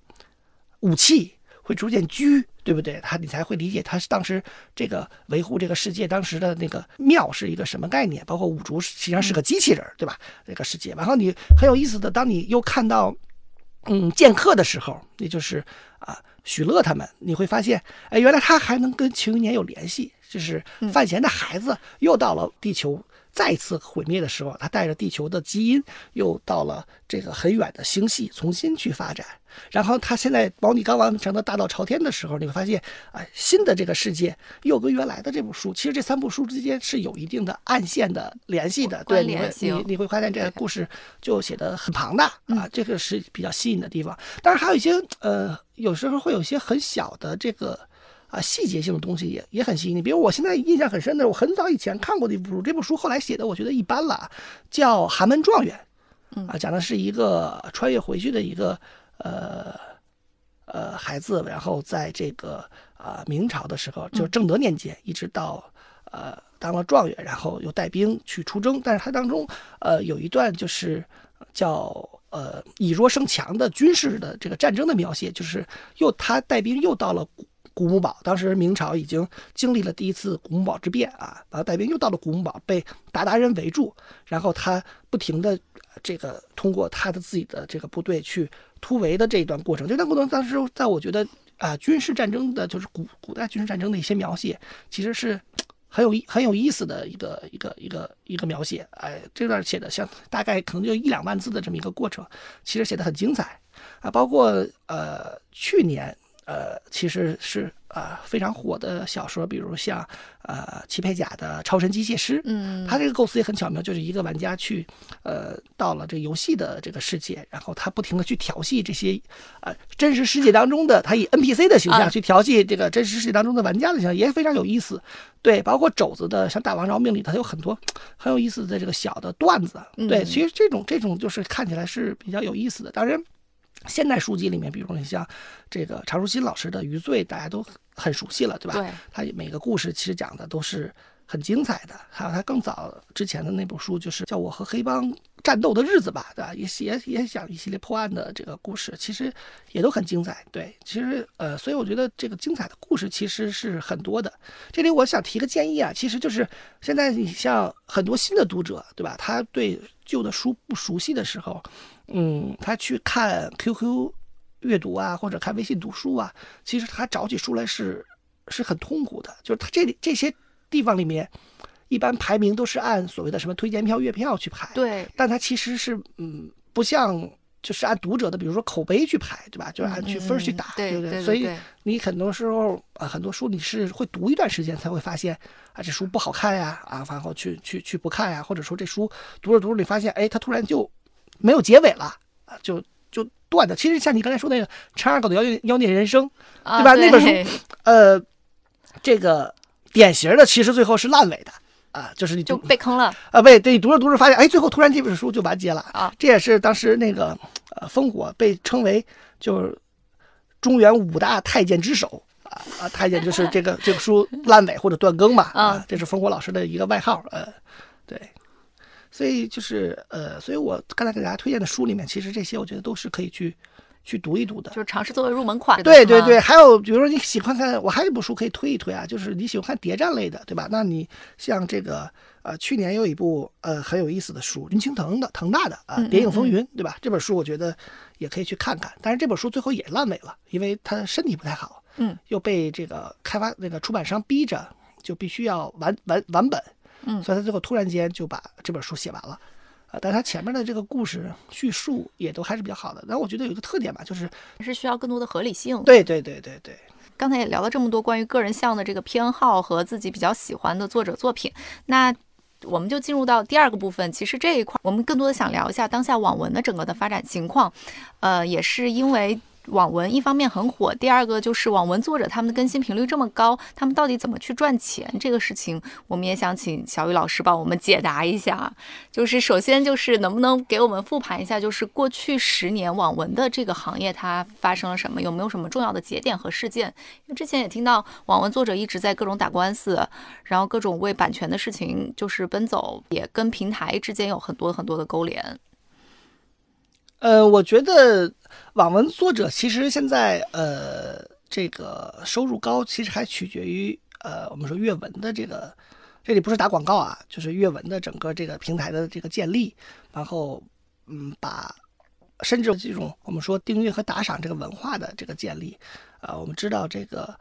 S1: 武器，会出现狙，对不对？他你才会理解他是当时这个维护这个世界当时的那个庙是一个什么概念，包括五竹实际上是个机器人，对吧？这个世界。然后你很有意思的，当你又看到。嗯，剑客的时候，也就是啊，许乐他们，你会发现，哎，原来他还能跟庆余年有联系，就是范闲的孩子又到了地球。再次毁灭的时候，他带着地球的基因又到了这个很远的星系，重新去发展。然后他现在保你刚完成的大道朝天的时候，你会发现，啊，新的这个世界又跟原来的这部书，其实这三部书之间是有一定的暗线的联系的。对，你会你你会发现这个故事就写的很庞大啊，这个是比较吸引的地方。当然还有一些呃，有时候会有一些很小的这个。啊，细节性的东西也也很吸引你。比如我现在印象很深的，我很早以前看过的一部书，这部书后来写的我觉得一般了，叫《寒门状元》，啊，讲的是一个穿越回去的一个呃呃孩子，然后在这个啊明朝的时候，就是正德年间，一直到呃当了状元，然后又带兵去出征。但是他当中呃有一段就是叫呃以弱胜强的军事的这个战争的描写，就是又他带兵又到了。古墓堡，当时明朝已经经历了第一次古墓堡之变啊，然后带兵又到了古墓堡，被鞑靼人围住，然后他不停的这个通过他的自己的这个部队去突围的这一段过程，这段过程当时在我觉得啊，军事战争的就是古古代军事战争的一些描写，其实是很有很有意思的一个一个一个一个描写，哎，这段写的像大概可能就一两万字的这么一个过程，其实写的很精彩啊，包括呃去年。呃，其实是呃非常火的小说，比如像呃齐佩甲的《超神机械师》，
S2: 嗯，
S1: 他这个构思也很巧妙，就是一个玩家去呃到了这个游戏的这个世界，然后他不停的去调戏这些呃真实世界当中的，他以 NPC 的形象去调戏这个真实世界当中的玩家的形象，也非常有意思。对，包括肘子的像《大王饶命》里，它有很多很有意思的这个小的段子。对，其实这种这种就是看起来是比较有意思的。当然。现代书籍里面，比如你像这个常书欣老师的《余罪》，大家都很熟悉了，对吧？
S2: 对。
S1: 他每个故事其实讲的都是很精彩的。还有他更早之前的那部书，就是叫我和黑帮战斗的日子吧，对吧？也也也讲一系列破案的这个故事，其实也都很精彩。对，其实呃，所以我觉得这个精彩的故事其实是很多的。这里我想提个建议啊，其实就是现在你像很多新的读者，对吧？他对旧的书不熟悉的时候。嗯，他去看 QQ 阅读啊，或者看微信读书啊，其实他找起书来是是很痛苦的。就是他这里这些地方里面，一般排名都是按所谓的什么推荐票、月票去排。
S2: 对。
S1: 但他其实是嗯，不像就是按读者的，比如说口碑去排，对吧？就是按去分去打，对
S2: 不
S1: 对？所以你很多时候啊，很多书你是会读一段时间才会发现啊，这书不好看呀，啊，然后去去去不看呀，或者说这书读着读着你发现，哎，他突然就。没有结尾了啊，就就断的。其实像你刚才说那个陈二狗的妖孽妖孽人生，对吧？那本书，呃，这个典型的其实最后是烂尾的啊，就是你
S2: 就被坑了
S1: 啊，被对你读着读着发现，哎，最后突然这本书就完结了
S2: 啊。
S1: 这也是当时那个呃烽火被称为就是中原五大太监之首啊啊，太监就是这个这个书烂尾或者断更嘛 啊，这是烽火老师的一个外号呃，对。所以就是呃，所以我刚才给大家推荐的书里面，其实这些我觉得都是可以去去读一读的
S2: 就。是尝试作为入门款。
S1: 对对对，，还有比如说你喜欢看，我还有一部书可以推一推啊，就是你喜欢看谍战类的，对吧？那你像这个呃，去年有一部呃很有意思的书，林青藤的腾大的啊，
S2: 嗯《
S1: 谍影风云》，对吧？这本书我觉得也可以去看看，但是这本书最后也烂尾了，因为他身体不太好，
S2: 嗯，
S1: 又被这个开发那个出版商逼着，就必须要完完完本，
S2: 嗯
S1: 所以他最后突然间就把这本书写完了。啊，但他前面的这个故事叙述也都还是比较好的。但我觉得有一个特点吧，就是
S2: 还是需要更多的合理性。
S1: 对对对对对，
S2: 刚才也聊了这么多关于个人向的这个偏好和自己比较喜欢的作者作品，那我们就进入到第二个部分。其实这一块我们更多的想聊一下当下网文的整个的发展情况，呃，也是因为。网文一方面很火，第二个就是网文作者他们的更新频率这么高，他们到底怎么去赚钱这个事情，我们也想请小雨老师帮我们解答一下。就是首先就是能不能给我们复盘一下，就是过去十年网文的这个行业它发生了什么，有没有什么重要的节点和事件？因为之前也听到网文作者一直在各种打官司，然后各种为版权的事情就是奔走，也跟平台之间有很多很多的勾连。
S1: 呃，我觉得网文作者其实现在呃这个收入高，其实还取决于呃我们说阅文的这个，这里不是打广告啊，就是阅文的整个这个平台的这个建立，然后嗯把甚至这种我们说订阅和打赏这个文化的这个建立，啊、我们知道这个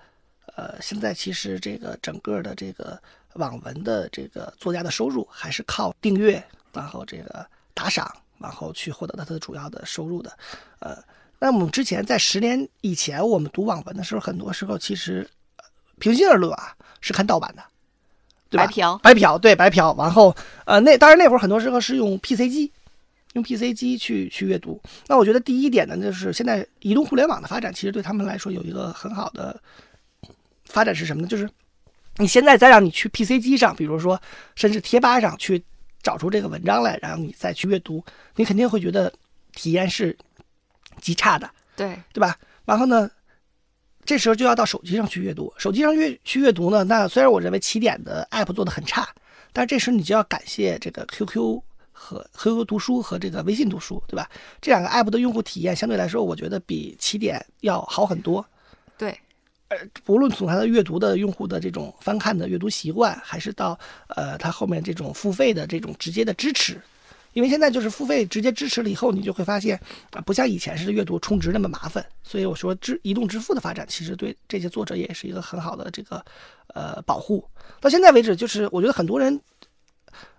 S1: 呃现在其实这个整个的这个网文的这个作家的收入还是靠订阅，然后这个打赏。然后去获得它的主要的收入的，呃，那我们之前在十年以前，我们读网文的时候，很多时候其实，呃平心而论啊，是看盗版的，对吧？
S2: 白嫖
S1: 白嫖，对，白嫖。然后，呃，那当然那会儿很多时候是用 PC 机，用 PC 机去去阅读。那我觉得第一点呢，就是现在移动互联网的发展，其实对他们来说有一个很好的发展是什么呢？就是你现在再让你去 PC 机上，比如说甚至贴吧上去找出这个文章来，然后你再去阅读，你肯定会觉得体验是极差的，
S2: 对，
S1: 对吧？然后呢，这时候就要到手机上去阅读。手机上阅去阅读呢，那虽然我认为起点的 app 做的很差，但是这时候你就要感谢这个 QQ 和 QQ 读书和这个微信读书，对吧？这两个 app 的用户体验相对来说，我觉得比起点要好很多。
S2: 对，呃
S1: 不论从它的阅读的用户的这种翻看的阅读习惯，还是到呃它后面这种付费的这种直接的支持，因为现在就是付费直接支持了以后，你就会发现啊、不像以前似的阅读充值那么麻烦。所以我说支移动支付的发展，其实对这些作者也是一个很好的这个呃保护。到现在为止，就是我觉得很多人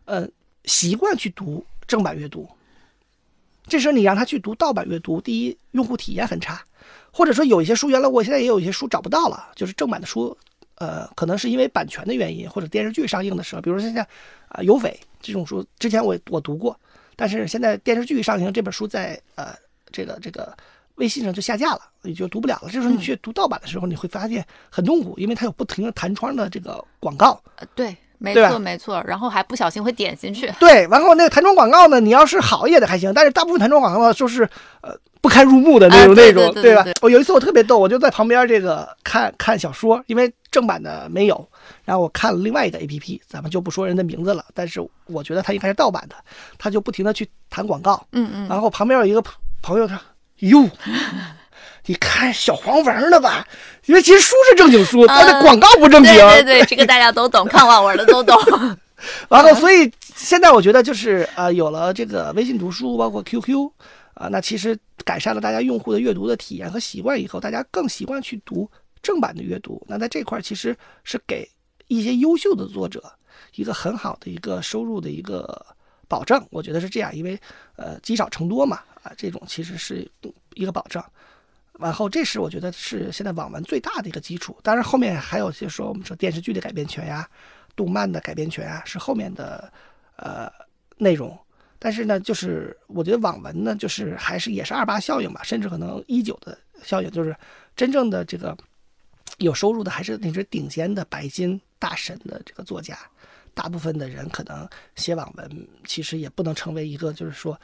S1: 呃习惯去读正版阅读，这时候你让他去读盗版阅读，第一用户体验很差。或者说有一些书，原来我现在也有一些书找不到了，就是正版的书，呃，可能是因为版权的原因，或者电视剧上映的时候，比如说现在啊、有匪这种书，之前我我读过，但是现在电视剧上映，这本书在呃这个这个微信上就下架了，你就读不了了。这时候你去读盗版的时候，你会发现很痛苦，因为它有不停的弹窗的这个广告，
S2: 呃，对，没错没错，然后还不小心会点进去。
S1: 对，然后那个弹窗广告呢，你要是好一点的还行，但是大部分弹窗广告就是呃不堪入目的那种、那种，
S2: 对对对对？
S1: 我有一次我特别逗，我就在旁边这个看看小说，因为正版的没有，然后我看了另外一个 A P P，咱们就不说人的名字了，但是我觉得它应该是盗版的，它就不停的去弹广告，
S2: 嗯嗯，
S1: 然后旁边有一个朋朋友他：“哟，你看小黄文了吧？因为其实书是正经书，但是广告不正经。
S2: 对对对，这个大家都懂，看网文的都懂。
S1: 然后，所以现在我觉得就是呃，有了这个微信读书，包括 QQ 啊、那其实改善了大家用户的阅读的体验和习惯以后，大家更习惯去读正版的阅读。那在这块儿其实是给一些优秀的作者一个很好的一个收入的一个保障，我觉得是这样，因为呃积少成多嘛，啊，这种其实是一个保障。然后，这是我觉得是现在网文最大的一个基础。当然，后面还有些说我们说电视剧的改编权呀、动漫的改编权啊，是后面的呃内容。但是呢，就是我觉得网文呢，就是还是也是二八效应吧，甚至可能一九的效应，就是真正的这个有收入的还是那些顶尖的白金大神的这个作家。大部分的人可能写网文，其实也不能成为一个就是说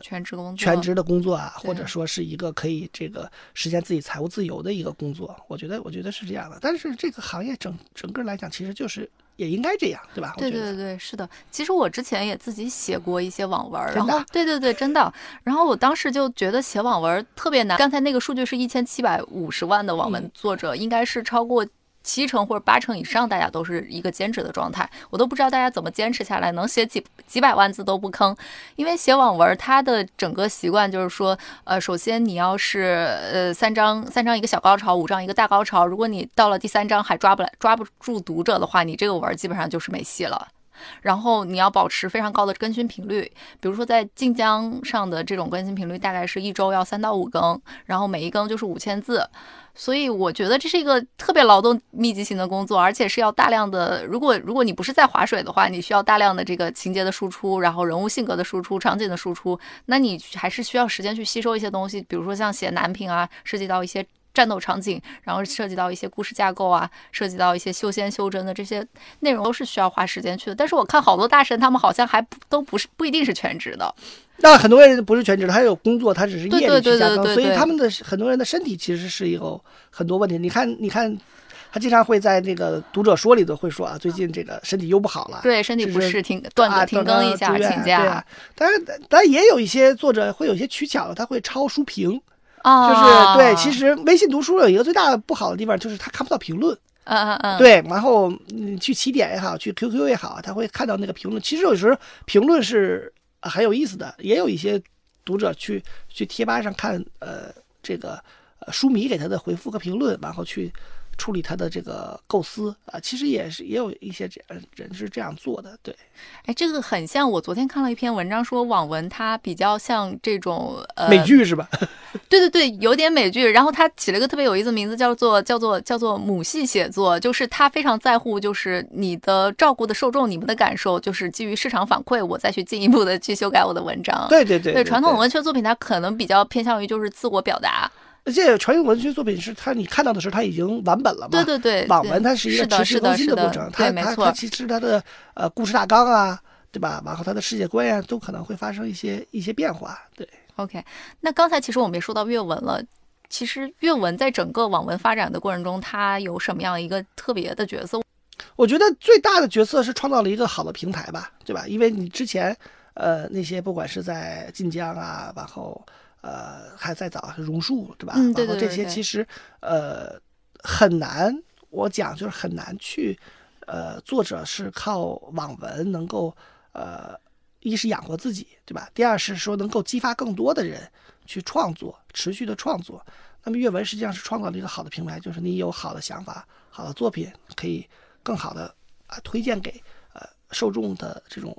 S2: 全职工作，
S1: 全职的工作啊，或者说是一个可以这个实现自己财务自由的一个工作，我觉得我觉得是这样的。但是这个行业整整个来讲，其实就是也应该这样，对吧？
S2: 对对对对，是的。其实我之前也自己写过一些网文，然后对对对，真的。然后我当时就觉得写网文特别难。刚才那个数据是一千七百五十万的网文
S1: 嗯
S2: 作者，应该是超过。七成或者八成以上，大家都是一个兼职的状态，我都不知道大家怎么坚持下来，能写几几百万字都不坑。因为写网文，它的整个习惯就是说，呃，首先你要是呃三章三章一个小高潮，五章一个大高潮，如果你到了第三章还抓不来抓不住读者的话，你这个文基本上就是没戏了。然后你要保持非常高的更新频率，比如说在晋江上的这种更新频率大概是一周要三到五更，然后每一更就是五千字，所以我觉得这是一个特别劳动密集型的工作，而且是要大量的，如果如果你不是在划水的话，你需要大量的这个情节的输出，然后人物性格的输出、场景的输出，那你还是需要时间去吸收一些东西，比如说像写男频啊，涉及到一些。战斗场景，然后涉及到一些故事架构啊，涉及到一些修仙修真的这些内容，都是需要花时间去的。但是我看好多大神，他们好像还不都不是不一定是全职的。
S1: 那很多人不是全职的，他有工作，他只是业余去加更，所以他们的很多人的身体其实是有很多问题。你看，你看，他经常会在那个读者说里头会说啊，最近这个身体又不好了，
S2: 对，身体不适，停断
S1: 啊
S2: 更停更一下，请假
S1: 对啊。当然，当然也有一些作者会有一些取巧，他会抄书评，
S2: 啊，
S1: 就是对。其实微信读书有一个最大的不好的地方，就是他看不到评论。
S2: 嗯嗯嗯，
S1: 对，然后你去起点也好，去 QQ 也好，他会看到那个评论。其实有时候评论是呃很有意思的，也有一些读者去去贴吧上看呃这个呃书迷给他的回复和评论，然后去处理他的这个构思啊、其实也是也有一些这样人是这样做的，对，
S2: 哎，这个很像我昨天看了一篇文章，说网文它比较像这种呃
S1: 美剧是吧？
S2: 对对对，有点美剧。然后他起了个特别有意思的名字，叫做叫做叫做母系写作，就是他非常在乎，就是你的照顾的受众，你们的感受，就是基于市场反馈，我再去进一步的去修改我的文章。
S1: 对对对
S2: 对，传统文学作品它可能比较偏向于就是自我表达。
S1: 而且传统文学作品是它你看到的时候它已经完本了嘛？
S2: 对对对，
S1: 网文它是一个持续更
S2: 新的，
S1: 过程，，它
S2: 对，没错
S1: 它它。其实它的呃故事大纲啊，对吧？然后它的世界观呀、都可能会发生一些一些变化。对
S2: ，OK，那刚才其实我们也说到阅文了。其实阅文在整个网文发展的过程中，它有什么样一个特别的角色？
S1: 我觉得最大的角色是创造了一个好的平台吧，对吧？因为你之前呃那些不管是在晋江啊，然后呃还在早榕树，对吧？
S2: 嗯对
S1: 然后这
S2: 对对对
S1: 些其实呃很难，我讲就是很难去呃作者是靠网文能够呃一是养活自己，对吧？第二是说能够激发更多的人去创作，持续的创作。那么阅文实际上是创造了一个好的平台，就是你有好的想法、好的作品，可以更好的啊推荐给呃受众的这种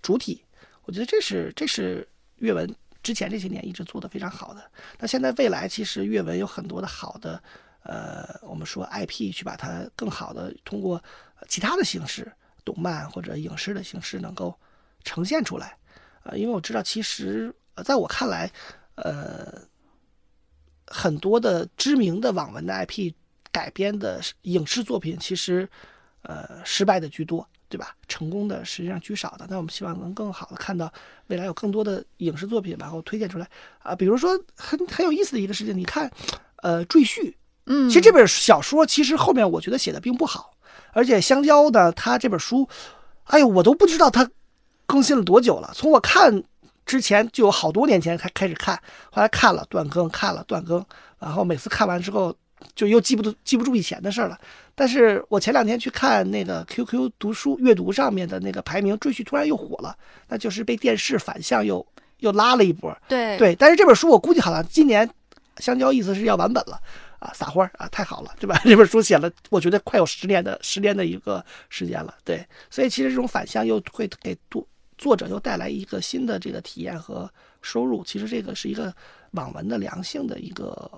S1: 主体。我觉得这是这是阅文之前这些年一直做的非常好的。那现在未来其实阅文有很多的好的呃，我们说 IP 去把它更好的通过其他的形式，动漫或者影视的形式能够呈现出来。呃，因为我知道其实呃在我看来，呃。很多的知名的网文的 IP 改编的影视作品，其实呃失败的居多，对吧？成功的实际上居少的。那我们希望能更好的看到未来有更多的影视作品，然后推荐出来啊、比如说很很有意思的一个事情，你看，呃，《赘婿》，
S2: 嗯，
S1: 其实这本小说其实后面我觉得写的并不好，而且香蕉呢，他这本书，哎呦，我都不知道他更新了多久了。从我看之前就有好多年前开开始看，后来看了断更，看了断更，然后每次看完之后就又记不住记不住以前的事儿了。但是我前两天去看那个 QQ 读书阅读上面的那个排名，《赘婿》突然又火了，那就是被电视反向又又拉了一波。
S2: 对
S1: 对，但是这本书我估计好像今年香蕉意思是要完本了啊，撒欢儿啊，太好了，对吧？这本书写了，我觉得快有十年的十年的一个时间了，对，所以其实这种反向又会给读作者又带来一个新的这个体验和收入，其实这个是一个网文的良性的一个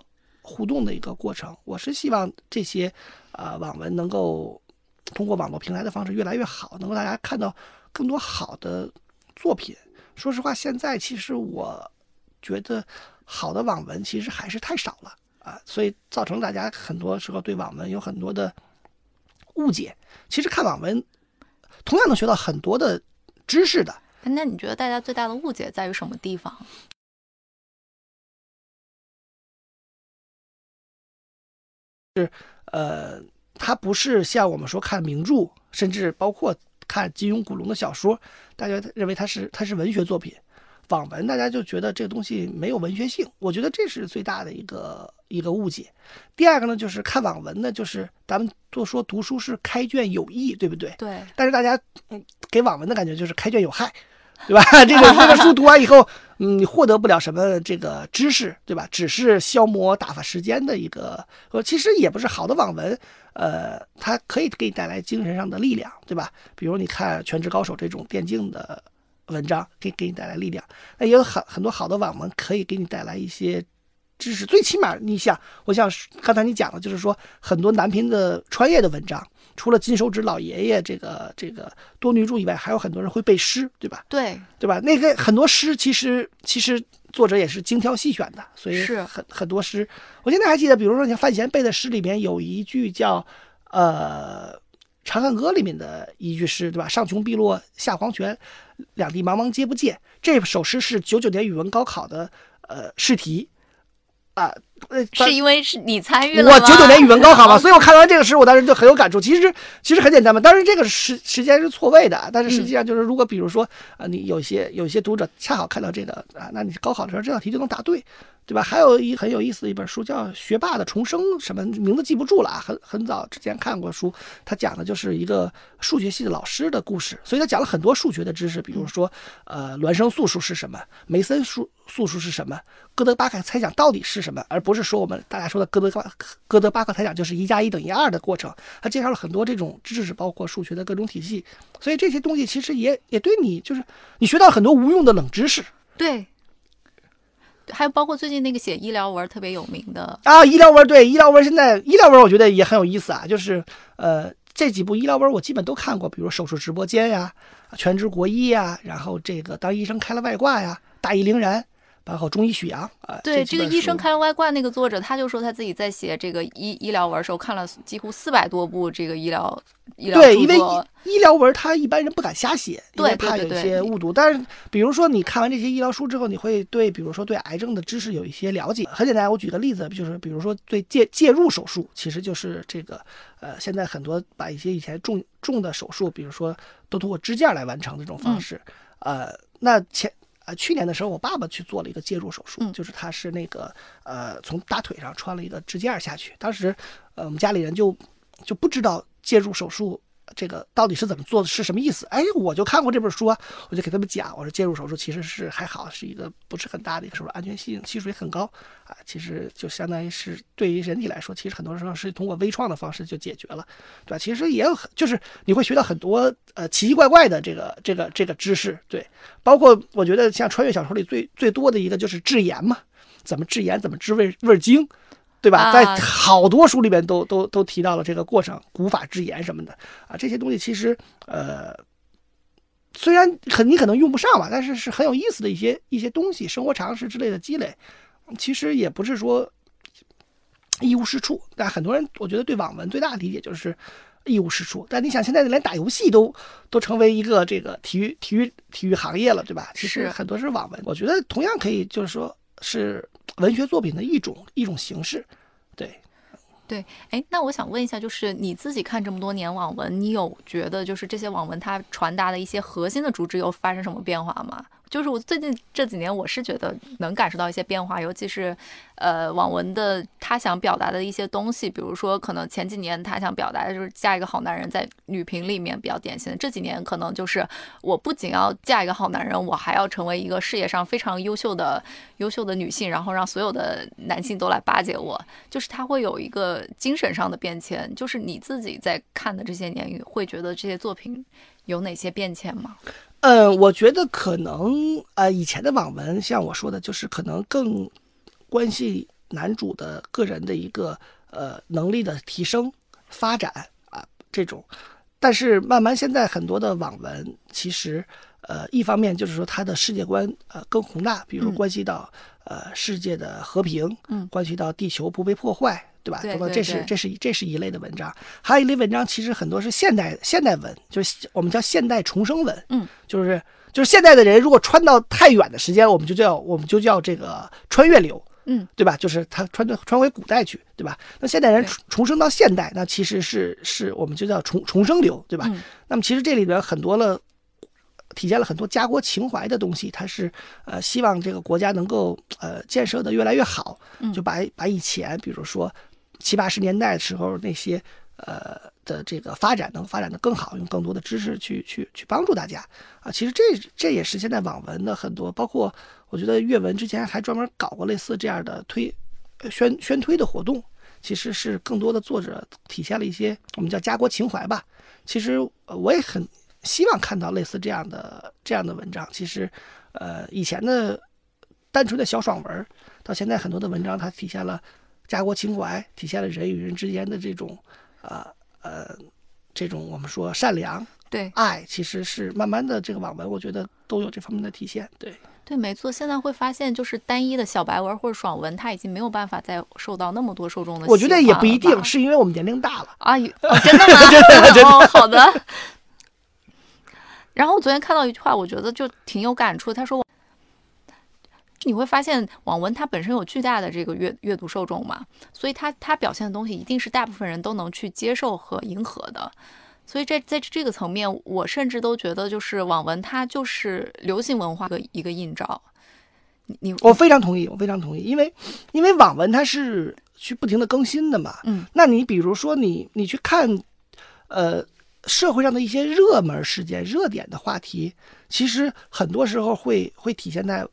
S1: 互动的一个过程。我是希望这些啊、呃网文能够通过网络平台的方式越来越好，能够大家看到更多好的作品。说实话，现在其实我觉得好的网文其实还是太少了啊，所以造成大家很多时候对网文有很多的误解。其实看网文同样能学到很多的知识的。
S2: 那你觉得大家最大的误解在于什么地方？
S1: 呃，它不是像我们说看名著甚至包括看金庸、古龙的小说，大家认为它是它是文学作品。网文大家就觉得这个东西没有文学性，我觉得这是最大的一个一个误解。第二个呢，就是看网文呢，就是咱们都说读书是开卷有益，对不对？
S2: 对。
S1: 但是大家嗯给网文的感觉就是开卷有害，对吧？这个这个书读完以后，你获得不了什么这个知识，对吧？只是消磨打发时间的一个，呃，其实也不是好的网文，呃，它可以给你带来精神上的力量，对吧？比如你看《全职高手》这种电竞的。文章可以给你带来力量，那也有很很多好的网文可以给你带来一些知识。最起码，你想，我想刚才你讲的，就是说很多男频的穿越的文章，除了金手指老爷爷这个这个多女主以外，还有很多人会背诗，对吧？
S2: 对，
S1: 对吧？那个很多诗其实其实作者也是精挑细选的，所以
S2: 是
S1: 很很多诗。我现在还记得，比如说像范闲背的诗里面有一句叫呃。《长恨歌》里面的一句诗，对吧？上穷碧落下黄泉，两地茫茫皆不见。这首诗是九九年语文高考的呃试题啊。
S2: 呃，是因为是你参与了
S1: 我九九年语文高考嘛，所以我看完这个诗，我当时就很有感触。其实其实很简单嘛，当然这个时时间是错位的，但是实际上就是，如果比如说啊，你有些有些读者恰好看到这个啊，那你高考的时候这道题就能答对，对吧？还有一很有意思的一本书叫《学霸的重生》，什么名字记不住了啊，很很早之前看过书，他讲的就是一个数学系的老师的故事，所以他讲了很多数学的知识，比如说呃孪生素数是什么，梅森数素数是什么，哥德巴赫猜想到底是什么，而不是说我们大家。说的哥德巴哥德巴赫猜想就是一加一等于二的过程，他介绍了很多这种知识，包括数学的各种体系，所以这些东西其实也也对你就是你学到很多无用的冷知识。
S2: 对，还有包括最近那个写医疗文特别有名的
S1: 啊，医疗文对医疗文现在医疗文我觉得也很有意思啊，就是呃这几部医疗文我基本都看过，比如手术直播间呀、全职国医呀，然后这个当医生开了外挂呀、大义凛然。然后中医许阳啊，
S2: 对这个医生开
S1: 了
S2: 外挂那个作者，他就说他自己在写这个医医疗文时候看了几乎四百多部这个医疗医疗
S1: 对，因为医疗文他一般人不敢瞎写，
S2: 对，
S1: 怕有些误读。但是比如说你看完这些医疗书之后，你会对比如说对癌症的知识有一些了解。很简单，我举个例子，就是比如说对介介入手术，其实就是这个呃，现在很多把一些以前重重的手术，比如说都通过支架来完成这种方式，呃，那前。啊，去年的时候，我爸爸去做了一个介入手术，就是他是那个呃，从大腿上穿了一个支架下去。当时，呃，我们家里人就就不知道介入手术。这个到底是怎么做的？是什么意思？哎，我就看过这本书啊，我就给他们讲，我说介入手术其实是还好，是一个不是很大的一个手术，安全性系数也很高啊。其实就相当于是对于人体来说，其实很多时候是通过微创的方式就解决了，对吧？其实也有很，就是你会学到很多呃奇奇怪怪的这个这个这个知识，对，包括我觉得像穿越小说里最最多的一个就是制盐嘛，怎么制盐，怎么制味味精。对吧？在好多书里面都都都提到了这个过程，古法制言什么的啊，这些东西其实呃，虽然很你可能用不上吧，但是是很有意思的一些一些东西，生活常识之类的积累，其实也不是说一无是处。但很多人我觉得对网文最大的理解就是一无是处。但你想，现在连打游戏都都成为一个这个体育体育体育行业了，对吧？其实很多是网文，我觉得同样可以就是说是。文学作品的一种一种形式，对，
S2: 对，哎，那我想问一下，就是你自己看这么多年网文，你有觉得就是这些网文它传达的一些核心的主旨有发生什么变化吗？就是我最近这几年，我是觉得能感受到一些变化，尤其是，呃，网文的他想表达的一些东西，比如说，可能前几年他想表达的就是嫁一个好男人，在女频里面比较典型的，这几年可能就是我不仅要嫁一个好男人，我还要成为一个事业上非常优秀的优秀的女性，然后让所有的男性都来巴结我，就是他会有一个精神上的变迁。就是你自己在看的这些年，会觉得这些作品有哪些变迁吗？
S1: 嗯，我觉得可能呃，以前的网文像我说的，就是可能更关系男主的个人的一个呃能力的提升发展啊这种，但是慢慢现在很多的网文其实呃一方面就是说他的世界观呃更宏大，比如关系到呃世界的和平，
S2: 嗯，
S1: 关系到地球不被破坏。对吧？
S2: 对
S1: 这是这是这是一类的文章，还有一类文章，其实很多是现代现代文，就是我们叫现代重生文。
S2: 嗯，
S1: 就是就是现代的人如果穿到太远的时间，我们就叫我们就叫这个穿越流。
S2: 嗯，
S1: 对吧？就是他穿的穿回古代去，对吧？那现代人重重生到现代，那其实是是我们就叫重重生流，对吧？
S2: 嗯
S1: 那么其实这里边很多了，体现了很多家国情怀的东西，它是呃希望这个国家能够呃建设的越来越好，
S2: 嗯
S1: 就把把以前比如说七八十年代的时候那些呃的这个发展能发展的更好，用更多的知识去去去帮助大家啊。其实这这也是现在网文的很多，包括我觉得阅文之前还专门搞过类似这样的推呃宣宣推的活动。其实是更多的作者体现了一些我们叫家国情怀吧。其实呃我也很希望看到类似这样的这样的文章。其实，呃，以前的单纯的小爽文，到现在很多的文章，它体现了家国情怀，体现了人与人之间的这种呃呃这种我们说善良
S2: 对
S1: 爱，其实是慢慢的这个网文，我觉得都有这方面的体现。对，
S2: 对，没错。现在会发现，就是单一的小白文或者爽文，它已经没有办法再受到那么多受众的。
S1: 我觉得也不一定，是因为我们年龄大了。
S2: 啊，有哦，真的吗？
S1: 真的 真的
S2: 哦，好的。然后我昨天看到一句话，我觉得就挺有感触。他说，你会发现网文它本身有巨大的这个阅阅读受众嘛，所以它它表现的东西一定是大部分人都能去接受和迎合的。所以在在这个层面，我甚至都觉得，就是网文它就是流行文化的一个映照。你你
S1: 我非常同意，我非常同意，因为因为网文它是去不停的更新的嘛。
S2: 嗯，
S1: 那你比如说你你去看，呃，社会上的一些热门事件、热点的话题，其实很多时候会会体现在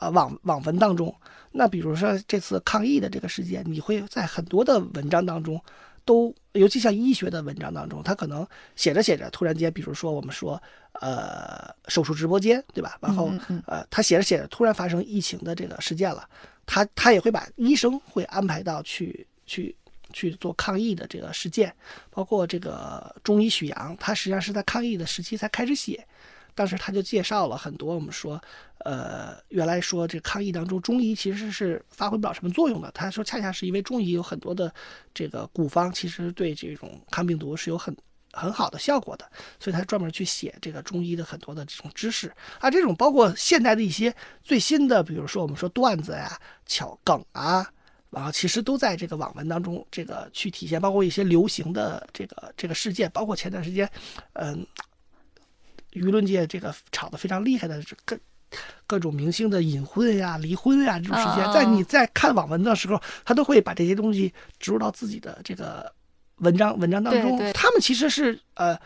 S1: 呃网网文当中。那比如说这次抗疫的这个事件，你会在很多的文章当中都，尤其像医学的文章当中，他可能写着写着，突然间，比如说我们说呃手术直播间，对吧？然后呃，他写着写着，突然发生疫情的这个事件了，他他也会把医生会安排到去去去做抗疫的这个事件，包括这个中医许阳，他实际上是在抗疫的时期才开始写，当时他就介绍了很多我们说，呃，原来说这抗疫当中中医其实是发挥不了什么作用的，他说恰恰是因为中医有很多的这个古方，其实对这种抗病毒是有很很好的效果的，所以他专门去写这个中医的很多的这种知识。啊，这种包括现代的一些最新的，比如说我们说段子呀、巧梗啊，然后其实都在这个网文当中这个去体现，包括一些流行的这个这个事件，包括前段时间，嗯，舆论界这个炒得非常厉害的这各各种明星的隐婚呀、离婚呀这种事件，在你在看网文的时候，他都会把这些东西植入到自己的这个文章文章当中。他们其实是呃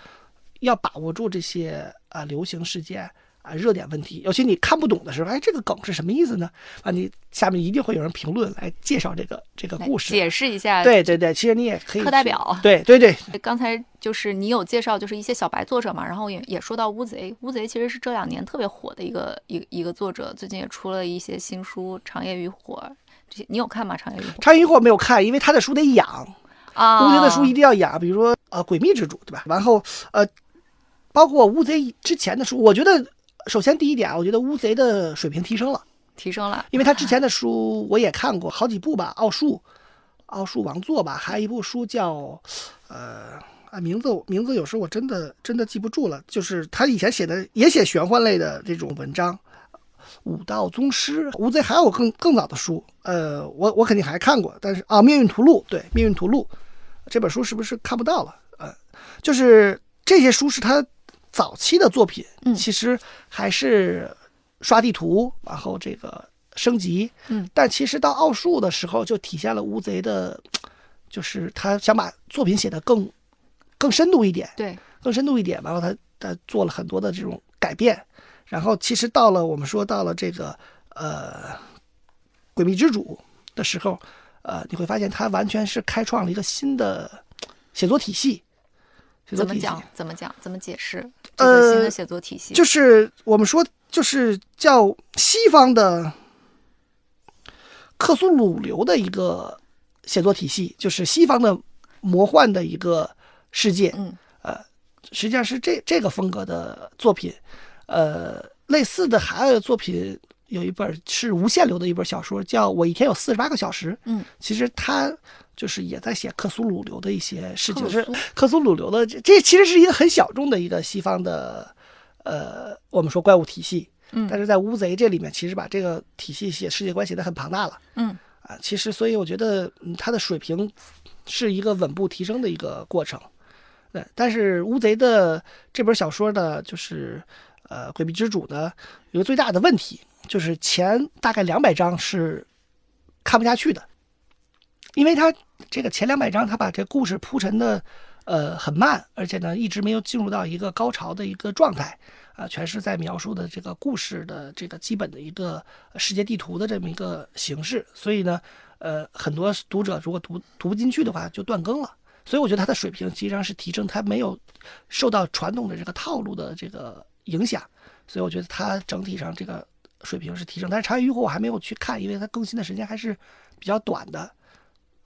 S1: 要把握住这些啊、流行事件啊、热点问题，尤其你看不懂的时候，哎，这个梗是什么意思呢？啊，你下面一定会有人评论来介绍这个这个故事。
S2: 解释一下。
S1: 对对对，其实你也可以
S2: 课代表
S1: 对对对，
S2: 刚才就是你有介绍，就是一些小白作者嘛，然后也也说到乌贼，乌贼其实是这两年特别火的一个一个一个作者，最近也出了一些新书《长夜与火》这些，你有看吗？《长夜与火》
S1: 长夜与火没有看，因为他的书得养，
S2: 啊，
S1: 乌贼的书一定要养，比如说呃《诡秘之主》，对吧？然后呃，包括乌贼之前的书，我觉得首先第一点啊，我觉得乌贼的水平提升了，
S2: 提升了，
S1: 因为他之前的书我也看过好几部吧，奥数，奥数王座吧，还有一部书叫呃。啊，名字名字有时候我真的真的记不住了。就是他以前写的也写玄幻类的这种文章，武道宗师，乌贼还有更更早的书，呃，我我肯定还看过，但是啊，《命运图录》对，《命运图录》这本书是不是看不到了？呃，就是这些书是他早期的作品，
S2: 嗯
S1: 其实还是刷地图，然后这个升级，
S2: 嗯，
S1: 但其实到奥数的时候就体现了乌贼的，就是他想把作品写得更更深度一点，
S2: 对，
S1: 更深度一点，然后他他做了很多的这种改变，然后其实到了我们说到了这个呃诡秘之主的时候，呃，你会发现他完全是开创了一个新的写作体系。写作体系
S2: 怎么讲？怎么讲？怎么解释这个新的
S1: 呃
S2: 写作体系？
S1: 就是我们说，就是叫西方的克苏鲁流的一个写作体系，就是西方的魔幻的一个世界。
S2: 嗯，呃
S1: 实际上是这这个风格的作品。呃，类似的还有作品有一本是无限流的一本小说，叫《我一天有四十八个小时》。
S2: 嗯，
S1: 其实他就是也在写克苏鲁流的一些事情，是
S2: 克苏
S1: 鲁流的这这其实是一个很小众的一个西方的呃，我们说怪物体系。
S2: 嗯
S1: 但是在乌贼这里面，其实把这个体系写世界观写的很庞大了。
S2: 嗯
S1: 啊，其实所以我觉得，嗯，他的水平是一个稳步提升的一个过程。对，但是乌贼的这本小说呢，就是呃，诡秘之主呢，有个最大的问题，就是前大概两百章是看不下去的，因为他这个前两百章他把这故事铺陈的呃很慢，而且呢一直没有进入到一个高潮的一个状态。啊，全是在描述的这个故事的这个基本的一个世界地图的这么一个形式，所以呢，呃，很多读者如果读读不进去的话，就断更了。所以我觉得他的水平实际上是提升，他没有受到传统的这个套路的这个影响，所以我觉得他整体上这个水平是提升。但是《长夜渔火》我还没有去看，因为它更新的时间还是比较短的。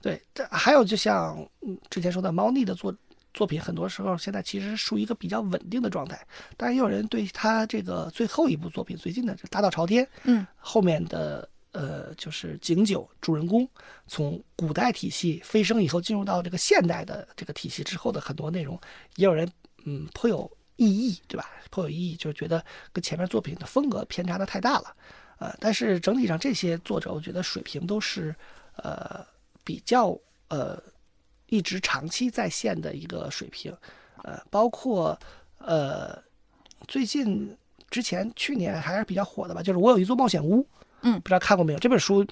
S1: 对，这还有就像嗯之前说的猫腻的作作品，很多时候现在其实是属于一个比较稳定的状态。当然，也有人对他这个最后一部作品，最近的这《大道朝天》，
S2: 嗯，
S1: 后面的呃，就是景九主人公从古代体系飞升以后，进入到这个现代的这个体系之后的很多内容，也有人嗯颇有异议，对吧？颇有异议，就是觉得跟前面作品的风格偏差的太大了。呃，但是整体上这些作者，我觉得水平都是呃比较呃一直长期在线的一个水平，呃，包括呃最近之前去年还是比较火的吧，就是我有一座冒险屋，
S2: 嗯
S1: 不知道看过没有？这本书，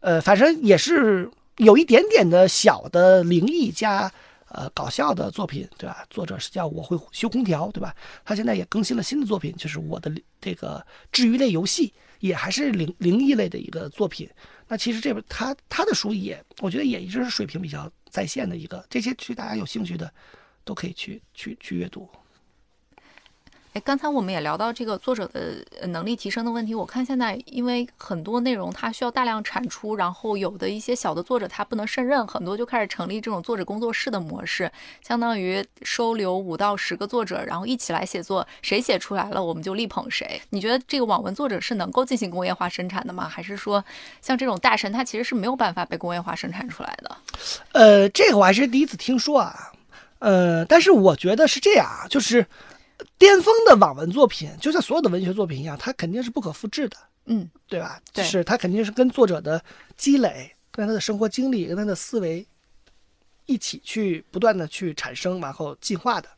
S1: 呃，反正也是有一点点的小的灵异加呃搞笑的作品，对吧？作者是叫我会修空调，对吧？他现在也更新了新的作品，就是我的这个治愈类游戏，也还是灵灵异类的一个作品。那其实这本他他的书也，我觉得也一直是水平比较在线的一个，这些去大家有兴趣的都可以去去去阅读。
S2: 哎，刚才我们也聊到这个作者的能力提升的问题。我看现在因为很多内容它需要大量产出，然后有的一些小的作者他不能胜任，很多就开始成立这种作者工作室的模式，相当于收留五到十个作者，然后一起来写作，谁写出来了我们就力捧谁。你觉得这个网文作者是能够进行工业化生产的吗？还是说像这种大神他其实是没有办法被工业化生产出来的？
S1: 呃，这个我还是第一次听说啊。呃，但是我觉得是这样啊，就是巅峰的网文作品，就像所有的文学作品一样，它肯定是不可复制的，
S2: 嗯
S1: 对吧？
S2: 对
S1: 就是它肯定是跟作者的积累、跟他的生活经历、跟他的思维一起去不断的去产生，然后进化的。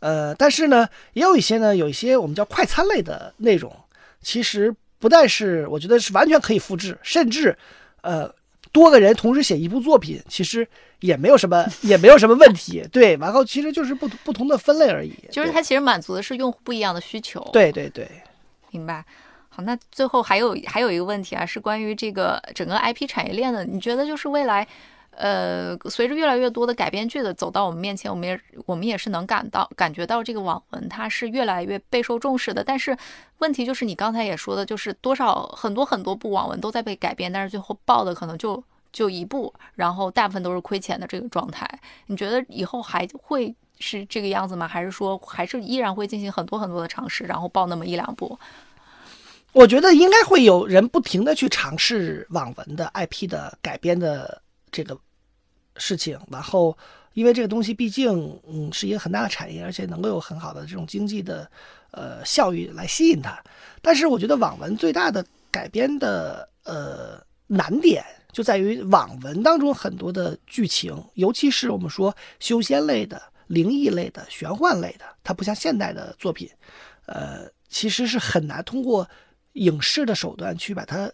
S1: 呃，但是呢，也有一些呢，有一些我们叫快餐类的内容，其实不但是我觉得是完全可以复制，甚至呃多个人同时写一部作品，其实也没有什么 也没有什么问题。对，然后其实就是不不同的分类而已。
S2: 就是它其实满足的是用户不一样的需求。
S1: 对对对，
S2: 明白。好，那最后还有还有一个问题啊，是关于这个整个 IP 产业链的。你觉得就是未来，呃，随着越来越多的改编剧的走到我们面前，我们也我们也是能感到感觉到这个网文它是越来越备受重视的。但是问题就是你刚才也说的，就是多少很多很多部网文都在被改编，但是最后爆的可能就就一部，然后大部分都是亏钱的这个状态。你觉得以后还会是这个样子吗？还是说还是依然会进行很多很多的尝试，然后爆那么一两部？
S1: 我觉得应该会有人不停的去尝试网文的 IP 的改编的这个事情，然后因为这个东西毕竟嗯是一个很大的产业，而且能够有很好的这种经济的呃效益来吸引它。但是我觉得网文最大的改编的呃难点就在于网文当中很多的剧情，尤其是我们说修仙类的、灵异类的、玄幻类的，它不像现代的作品，呃，其实是很难通过影视的手段去把它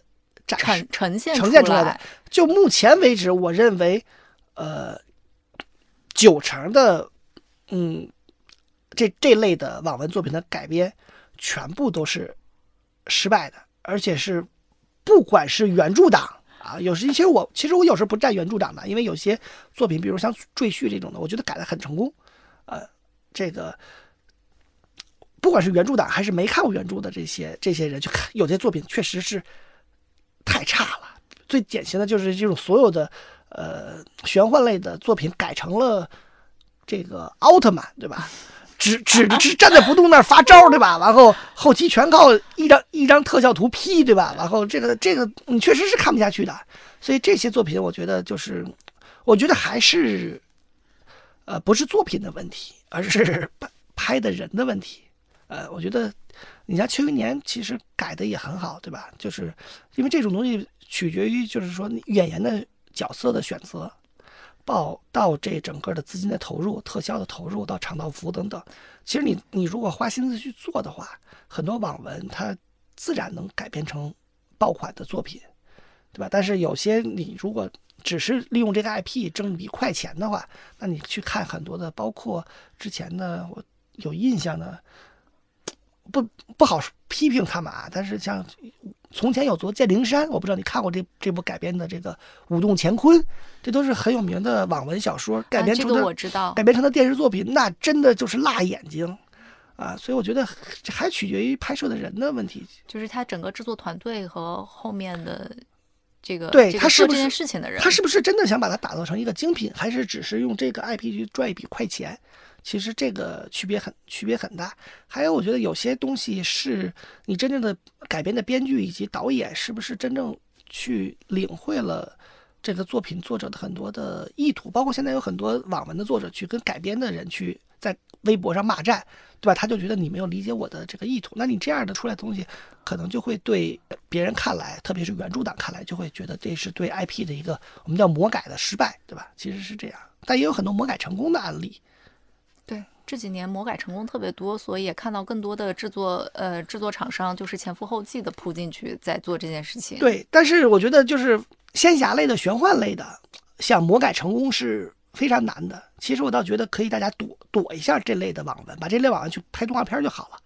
S1: 展示
S2: 呈呈现
S1: 呈现出来
S2: 来
S1: 的。就目前为止，我认为，呃，九成的，嗯，这这类的网文作品的改编，全部都是失败的，而且是不管是原著党啊，有时其实我其实我有时候不站原著党的，因为有些作品，比如像《赘婿》这种的，我觉得改的很成功，呃，这个。不管是原著党还是没看过原著的这些这些人去看，有些作品确实是太差了。最典型的就是这种所有的呃玄幻类的作品改成了这个奥特曼，对吧？只只只站在不动那儿发招，对吧？然后后期全靠一张一张特效图 P，对吧？然后这个这个你确实是看不下去的。所以这些作品，我觉得就是，我觉得还是呃不是作品的问题，而是拍拍的人的问题。呃，我觉得你像《庆余年》，其实改的也很好，对吧？就是因为这种东西取决于，就是说演员的角色的选择，报到这整个的资金的投入、特效的投入，到场道服等等。其实你你如果花心思去做的话，很多网文它自然能改编成爆款的作品，对吧？但是有些你如果只是利用这个 IP 挣一笔快钱的话，那你去看很多的，包括之前的我有印象的，不不好批评他们啊。但是像从前有座剑灵山，我不知道你看过这这部改编的这个《舞动乾坤》，这都是很有名的网文小说改编成的、
S2: 啊、这个我知道
S1: 改编成的电视作品，那真的就是辣眼睛啊！所以我觉得还取决于拍摄的人的问题，
S2: 就是他整个制作团队和后面的。这个
S1: 对
S2: 这
S1: 他是不是
S2: 这件事情的人，
S1: 他是不是真的想把它打造成一个精品，还是只是用这个 IP 去赚一笔快钱？其实这个区别很区别很大。还有，我觉得有些东西是你真正的改编的编剧以及导演是不是真正去领会了这个作品作者的很多的意图？包括现在有很多网文的作者去跟改编的人去在微博上骂战，对吧？他就觉得你没有理解我的这个意图。那你这样的出来的东西，可能就会对别人看来，特别是原著党看来，就会觉得这是对 IP 的一个我们叫魔改的失败，对吧？其实是这样，但也有很多魔改成功的案例。
S2: 对，这几年魔改成功特别多，所以也看到更多的制作呃制作厂商就是前赴后继的扑进去在做这件事情。
S1: 对，但是我觉得就是仙侠类的、玄幻类的，像魔改成功是非常难的。其实我倒觉得可以大家躲躲一下这类的网文，把这类网文去拍动画片就好了。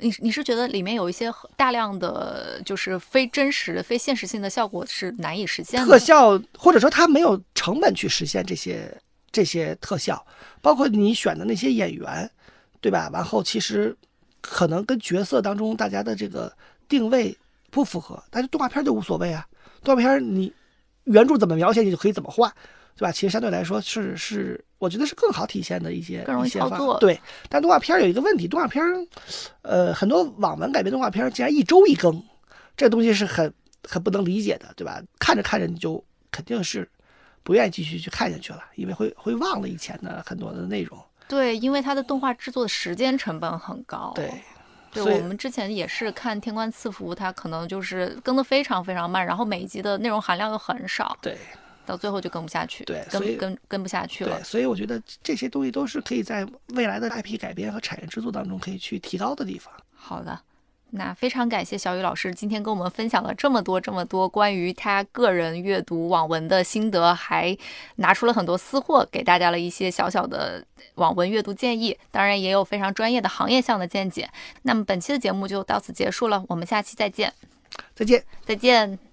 S2: 你你是觉得里面有一些大量的就是非真实、非现实性的效果是难以实现的？
S1: 特效或者说它没有成本去实现这些这些特效，包括你选的那些演员，对吧？然后其实可能跟角色当中大家的这个定位不符合，但是动画片就无所谓啊。动画片你原著怎么描写，你就可以怎么画，对吧？其实相对来说是是，我觉得是更好体现的一些
S2: 更容易
S1: 一些方
S2: 操作
S1: 对，但动画片有一个问题，动画片呃很多网文改编动画片竟然一周一更，这东西是很很不能理解的，对吧？看着看着你就肯定是不愿意继续去看下去了，因为会会忘了以前的很多的内容。
S2: 对，因为它的动画制作的时间成本很高。
S1: 对，
S2: 对我们之前也是看《天官赐福》，它可能就是更的非常非常慢，然后每一集的内容含量又很少，
S1: 对
S2: 到最后就跟不下去，
S1: 对所以
S2: 跟跟跟不下去了
S1: 对，。所以我觉得这些东西都是可以在未来的 IP 改编和产业制作当中可以去提高的地方。
S2: 好的，那非常感谢小雨老师今天跟我们分享了这么多这么多关于他个人阅读网文的心得，还拿出了很多私货，给大家了一些小小的网文阅读建议，当然也有非常专业的行业向的见解。那么本期的节目就到此结束了，我们下期再见，
S1: 再见。
S2: 再见。